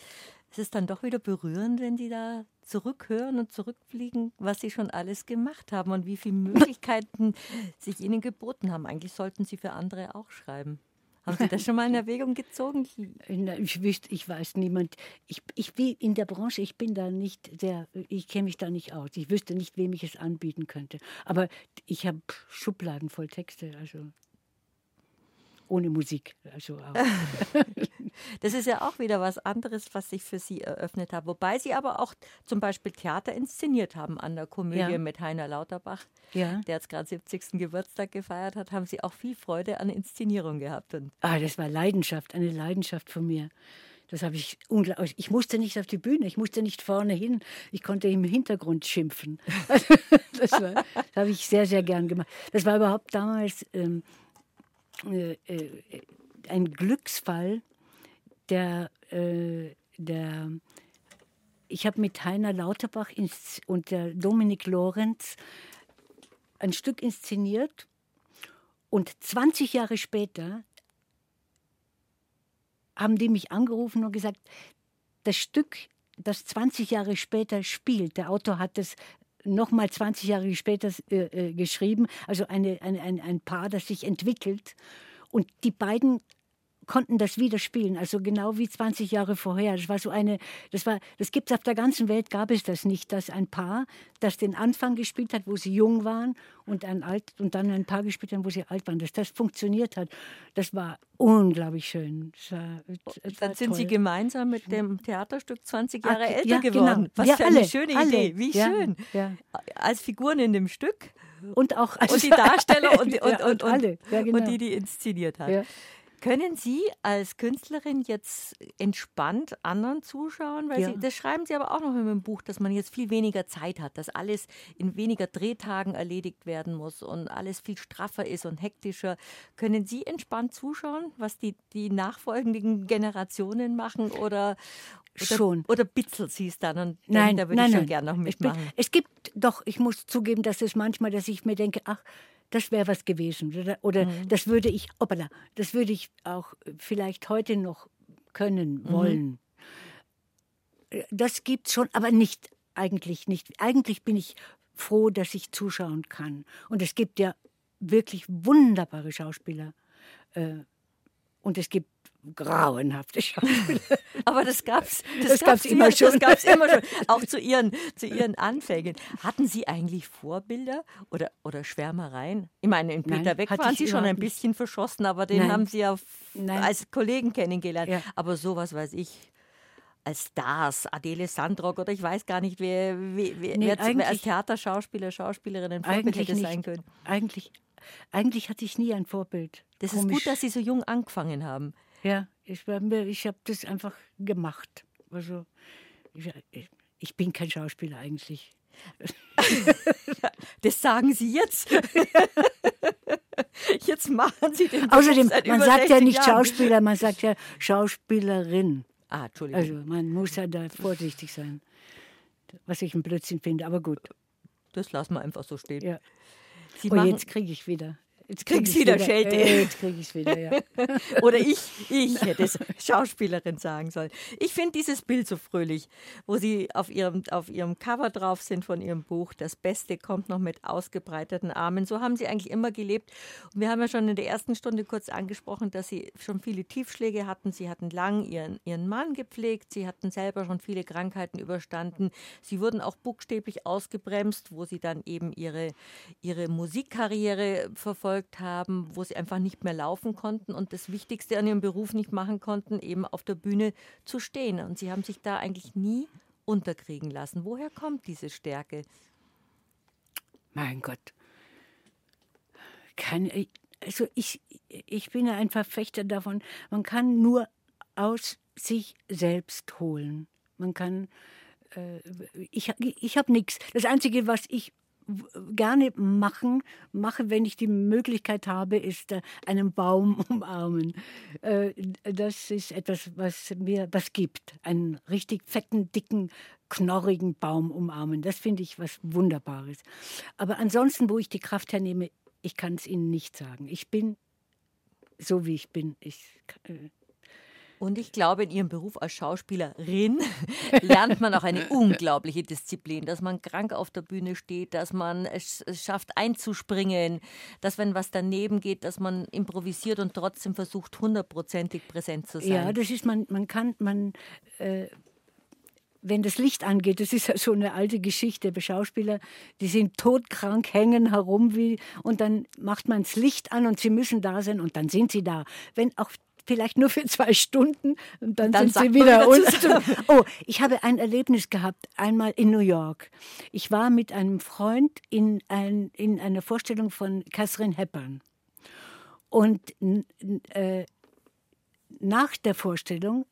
es ist dann doch wieder berührend, wenn Sie da zurückhören und zurückfliegen, was Sie schon alles gemacht haben und wie viele Möglichkeiten sich Ihnen geboten haben. Eigentlich sollten Sie für andere auch schreiben. Haben Sie das schon mal in Erwägung gezogen? Ich wüsste, ich weiß niemand. Ich, ich bin in der Branche, ich bin da nicht sehr, ich kenne mich da nicht aus. Ich wüsste nicht, wem ich es anbieten könnte. Aber ich habe Schubladen voll Texte, also ohne Musik. Also auch. das ist ja auch wieder was anderes, was sich für Sie eröffnet hat. Wobei Sie aber auch zum Beispiel Theater inszeniert haben an der Komödie ja. mit Heiner Lauterbach, ja. der jetzt gerade 70. Geburtstag gefeiert hat. Haben Sie auch viel Freude an Inszenierung gehabt? Und ah, das war Leidenschaft, eine Leidenschaft von mir. Das habe ich unglaublich. Ich musste nicht auf die Bühne, ich musste nicht vorne hin. Ich konnte im Hintergrund schimpfen. das, war, das habe ich sehr, sehr gern gemacht. Das war überhaupt damals ähm, äh, äh, ein Glücksfall, der, äh, der ich habe mit Heiner Lauterbach und der Dominik Lorenz ein Stück inszeniert und 20 Jahre später haben die mich angerufen und gesagt, das Stück, das 20 Jahre später spielt, der Autor hat es nochmal 20 Jahre später äh, äh, geschrieben, also eine, ein, ein Paar, das sich entwickelt. Und die beiden konnten das wieder spielen, also genau wie 20 Jahre vorher. Das war so eine, das war, das gibt es auf der ganzen Welt, gab es das nicht, dass ein Paar, das den Anfang gespielt hat, wo sie jung waren und ein alt und dann ein Paar gespielt hat, wo sie alt waren, dass das funktioniert hat. Das war unglaublich schön. Das war, das dann sind toll. Sie gemeinsam mit dem Theaterstück 20 Jahre Ach, älter ja, genau. geworden. Genau. Was ja, für eine alle, schöne alle. Idee, wie ja, schön. Als Figuren in dem Stück. Und auch als und die Darsteller und, und, und, und, alle. Genau. und die, die inszeniert hat. Können Sie als Künstlerin jetzt entspannt anderen zuschauen? Weil ja. Sie, das schreiben Sie aber auch noch in dem Buch, dass man jetzt viel weniger Zeit hat, dass alles in weniger Drehtagen erledigt werden muss und alles viel straffer ist und hektischer. Können Sie entspannt zuschauen, was die, die nachfolgenden Generationen machen oder, oder, schon. Oder bitzelt Sie es dann? Und nein, da würde nein, ich schon gerne noch mitmachen. Es gibt doch, ich muss zugeben, dass es manchmal, dass ich mir denke, ach, das wäre was gewesen. Oder, oder mhm. das würde ich, opala, das würde ich auch vielleicht heute noch können, mhm. wollen. Mhm. Das es schon, aber nicht, eigentlich nicht. Eigentlich bin ich froh, dass ich zuschauen kann. Und es gibt ja wirklich wunderbare Schauspieler. Äh, und es gibt grauenhafte Schauspieler. Aber das gab es das, das gab's, immer schon. Das gab's immer schon. Auch zu ihren, zu ihren Anfängen. Hatten Sie eigentlich Vorbilder oder, oder Schwärmereien? Ich meine, in Peter Nein, Beck waren Sie schon ein bisschen verschossen, aber den Nein. haben Sie ja als Kollegen kennengelernt. Ja. Aber sowas weiß ich als Stars, Adele Sandrock oder ich weiß gar nicht, wer, wer, nee, wer als Theaterschauspieler, Schauspielerin ein Vorbild hätte nicht. sein können. Eigentlich, eigentlich hatte ich nie ein Vorbild. Das Komisch. ist gut, dass Sie so jung angefangen haben. Ja, ich, ich habe das einfach gemacht. Also, ich, ich bin kein Schauspieler eigentlich. Das sagen Sie jetzt. Jetzt machen Sie den Außerdem, man sagt ja nicht Jahren. Schauspieler, man sagt ja Schauspielerin. Ah, Entschuldigung. Also man muss ja da vorsichtig sein, was ich ein Blödsinn finde, aber gut. Das lassen wir einfach so stehen. Ja. Sie oh, jetzt kriege ich wieder. Jetzt kriegst du wieder Schelte. Äh, jetzt krieg ich wieder, ja. Oder ich, ich hätte es Schauspielerin sagen sollen. Ich finde dieses Bild so fröhlich, wo sie auf ihrem, auf ihrem Cover drauf sind von ihrem Buch. Das Beste kommt noch mit ausgebreiteten Armen. So haben sie eigentlich immer gelebt. Und wir haben ja schon in der ersten Stunde kurz angesprochen, dass sie schon viele Tiefschläge hatten. Sie hatten lang ihren, ihren Mann gepflegt. Sie hatten selber schon viele Krankheiten überstanden. Sie wurden auch buchstäblich ausgebremst, wo sie dann eben ihre, ihre Musikkarriere verfolgt verfolgt haben, wo sie einfach nicht mehr laufen konnten und das Wichtigste an ihrem Beruf nicht machen konnten, eben auf der Bühne zu stehen. Und sie haben sich da eigentlich nie unterkriegen lassen. Woher kommt diese Stärke? Mein Gott. Kann, also ich, ich bin ein Verfechter davon, man kann nur aus sich selbst holen. Man kann, äh, ich, ich habe nichts. Das Einzige, was ich gerne machen, mache, wenn ich die Möglichkeit habe, ist äh, einen Baum umarmen. Äh, das ist etwas, was mir was gibt. Einen richtig fetten, dicken, knorrigen Baum umarmen. Das finde ich was Wunderbares. Aber ansonsten, wo ich die Kraft hernehme, ich kann es Ihnen nicht sagen. Ich bin so, wie ich bin. Ich, äh, Und ich glaube, in ihrem Beruf als Schauspielerin lernt man auch eine unglaubliche Disziplin, dass man krank auf der Bühne steht, dass man es, schafft einzuspringen, dass wenn was daneben geht, dass man improvisiert und trotzdem versucht, hundertprozentig präsent zu sein. Ja, das ist man, man kann, man, äh, wenn das Licht angeht, das ist ja so eine alte Geschichte bei Schauspielern, die sind todkrank, hängen herum wie, und dann macht man das Licht an und sie müssen da sein und dann sind sie da. Wenn auch vielleicht nur für zwei Stunden und dann, Dann sind sie wieder wieder. Oh, ich habe ein Erlebnis gehabt, einmal in New York. Ich war mit einem Freund in, ein, in einer Vorstellung von Catherine Hepburn. Und äh, nach der Vorstellung,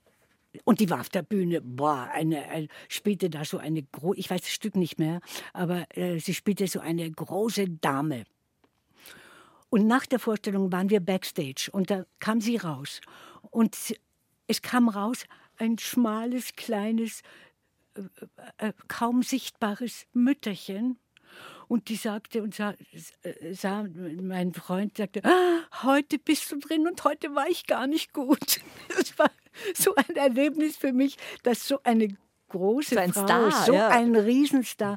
und die war auf der Bühne, boah, eine, ein, spielte da so eine, gro ich weiß das Stück nicht mehr, aber äh, sie spielte so eine große Dame. Und nach der Vorstellung waren wir backstage und da kam sie raus. Und es kam raus ein schmales, kleines, äh, äh, kaum sichtbares Mütterchen. Und die sagte und sah, äh, sah, mein Freund sagte, ah, heute bist du drin und heute war ich gar nicht gut. Das war so ein Erlebnis für mich, dass so eine große So ein Frau, Star, so ja. ein Riesenstar,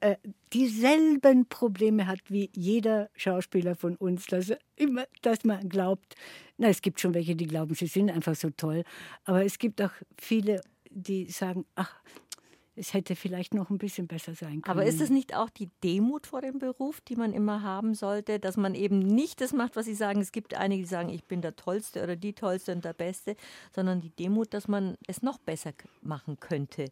äh, dieselben Probleme hat wie jeder Schauspieler von uns, dass, er immer, dass man glaubt, na, es gibt schon welche, die glauben, sie sind einfach so toll, aber es gibt auch viele, die sagen, ach, es hätte vielleicht noch ein bisschen besser sein können. Aber ist es nicht auch die Demut vor dem Beruf, die man immer haben sollte, dass man eben nicht das macht, was Sie sagen? Es gibt einige, die sagen, ich bin der Tollste oder die Tollste und der Beste, sondern die Demut, dass man es noch besser machen könnte.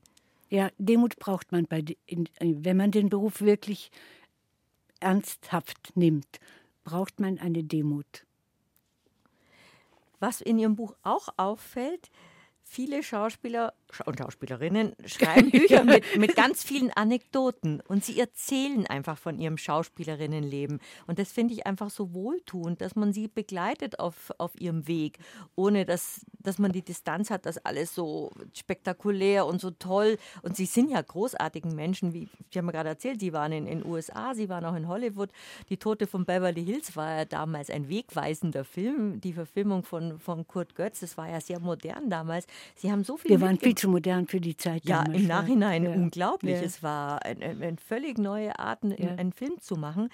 Ja, Demut braucht man, bei, in, wenn man den Beruf wirklich ernsthaft nimmt, braucht man eine Demut. Was in Ihrem Buch auch auffällt, viele Schauspieler Scha- und Schauspielerinnen schreiben Bücher mit, mit ganz vielen Anekdoten und sie erzählen einfach von ihrem Schauspielerinnenleben. Und das finde ich einfach so wohltuend, dass man sie begleitet auf, auf ihrem Weg, ohne dass, dass man die Distanz hat, dass alles so spektakulär und so toll. Und sie sind ja großartigen Menschen, wie Sie haben mir gerade erzählt, sie waren in den USA, sie waren auch in Hollywood. Die Tote von Beverly Hills war ja damals ein wegweisender Film. Die Verfilmung von, von Kurt Götz, das war ja sehr modern damals. Sie haben so viel Wir waren viel zu modern für die Zeit ja, damals. im Nachhinein Ja. unglaublich. Ja. Es war eine ein, ein völlig neue Art, einen, Ja. einen Film zu machen.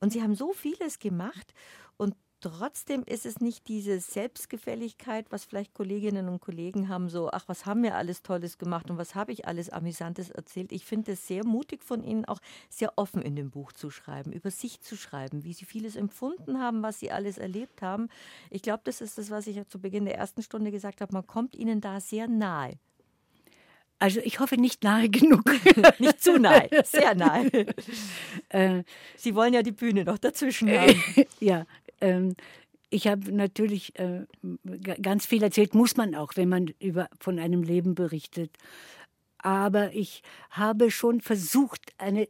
Und sie haben so vieles gemacht und trotzdem ist es nicht diese Selbstgefälligkeit, was vielleicht Kolleginnen und Kollegen haben, so, ach, was haben wir alles Tolles gemacht und was habe ich alles Amüsantes erzählt. Ich finde es sehr mutig von Ihnen, auch sehr offen in dem Buch zu schreiben, über sich zu schreiben, wie Sie vieles empfunden haben, was Sie alles erlebt haben. Ich glaube, das ist das, was ich zu Beginn der ersten Stunde gesagt habe, man kommt Ihnen da sehr nahe. Also ich hoffe nicht nahe genug. Nicht zu nahe, sehr nahe. äh, Sie wollen ja die Bühne noch dazwischen haben. ja, ähm, ich habe natürlich äh, ganz viel erzählt, muss man auch, wenn man über, von einem Leben berichtet. Aber ich habe schon versucht, eine,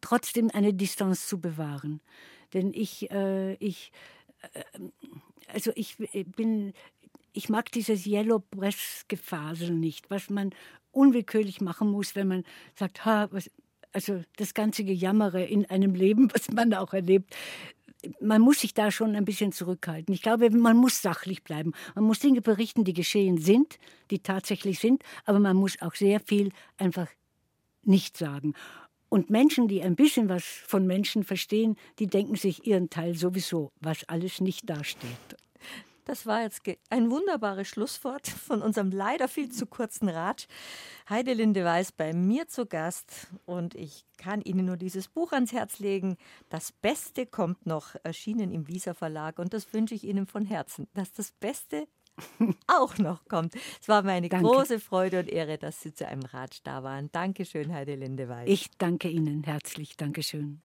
trotzdem eine Distanz zu bewahren. Denn ich, äh, ich, äh, also ich bin, ich mag dieses Yellow Press Gefasel nicht, was man unwillkürlich machen muss, wenn man sagt, ha, was, also das ganze Gejammere in einem Leben, was man auch erlebt, man muss sich da schon ein bisschen zurückhalten. Ich glaube, man muss sachlich bleiben. Man muss Dinge berichten, die geschehen sind, die tatsächlich sind, aber man muss auch sehr viel einfach nicht sagen. Und Menschen, die ein bisschen was von Menschen verstehen, die denken sich ihren Teil sowieso, was alles nicht dasteht. Das war jetzt ein wunderbares Schlusswort von unserem leider viel zu kurzen Rat. Heidelinde Weiß bei mir zu Gast und ich kann Ihnen nur dieses Buch ans Herz legen. Das Beste kommt noch, erschienen im Visa Verlag und das wünsche ich Ihnen von Herzen, dass das Beste auch noch kommt. Es war mir eine Danke. große Freude und Ehre, dass Sie zu einem Rat da waren. Dankeschön, Heidelinde Weiß. Ich danke Ihnen herzlich. Dankeschön.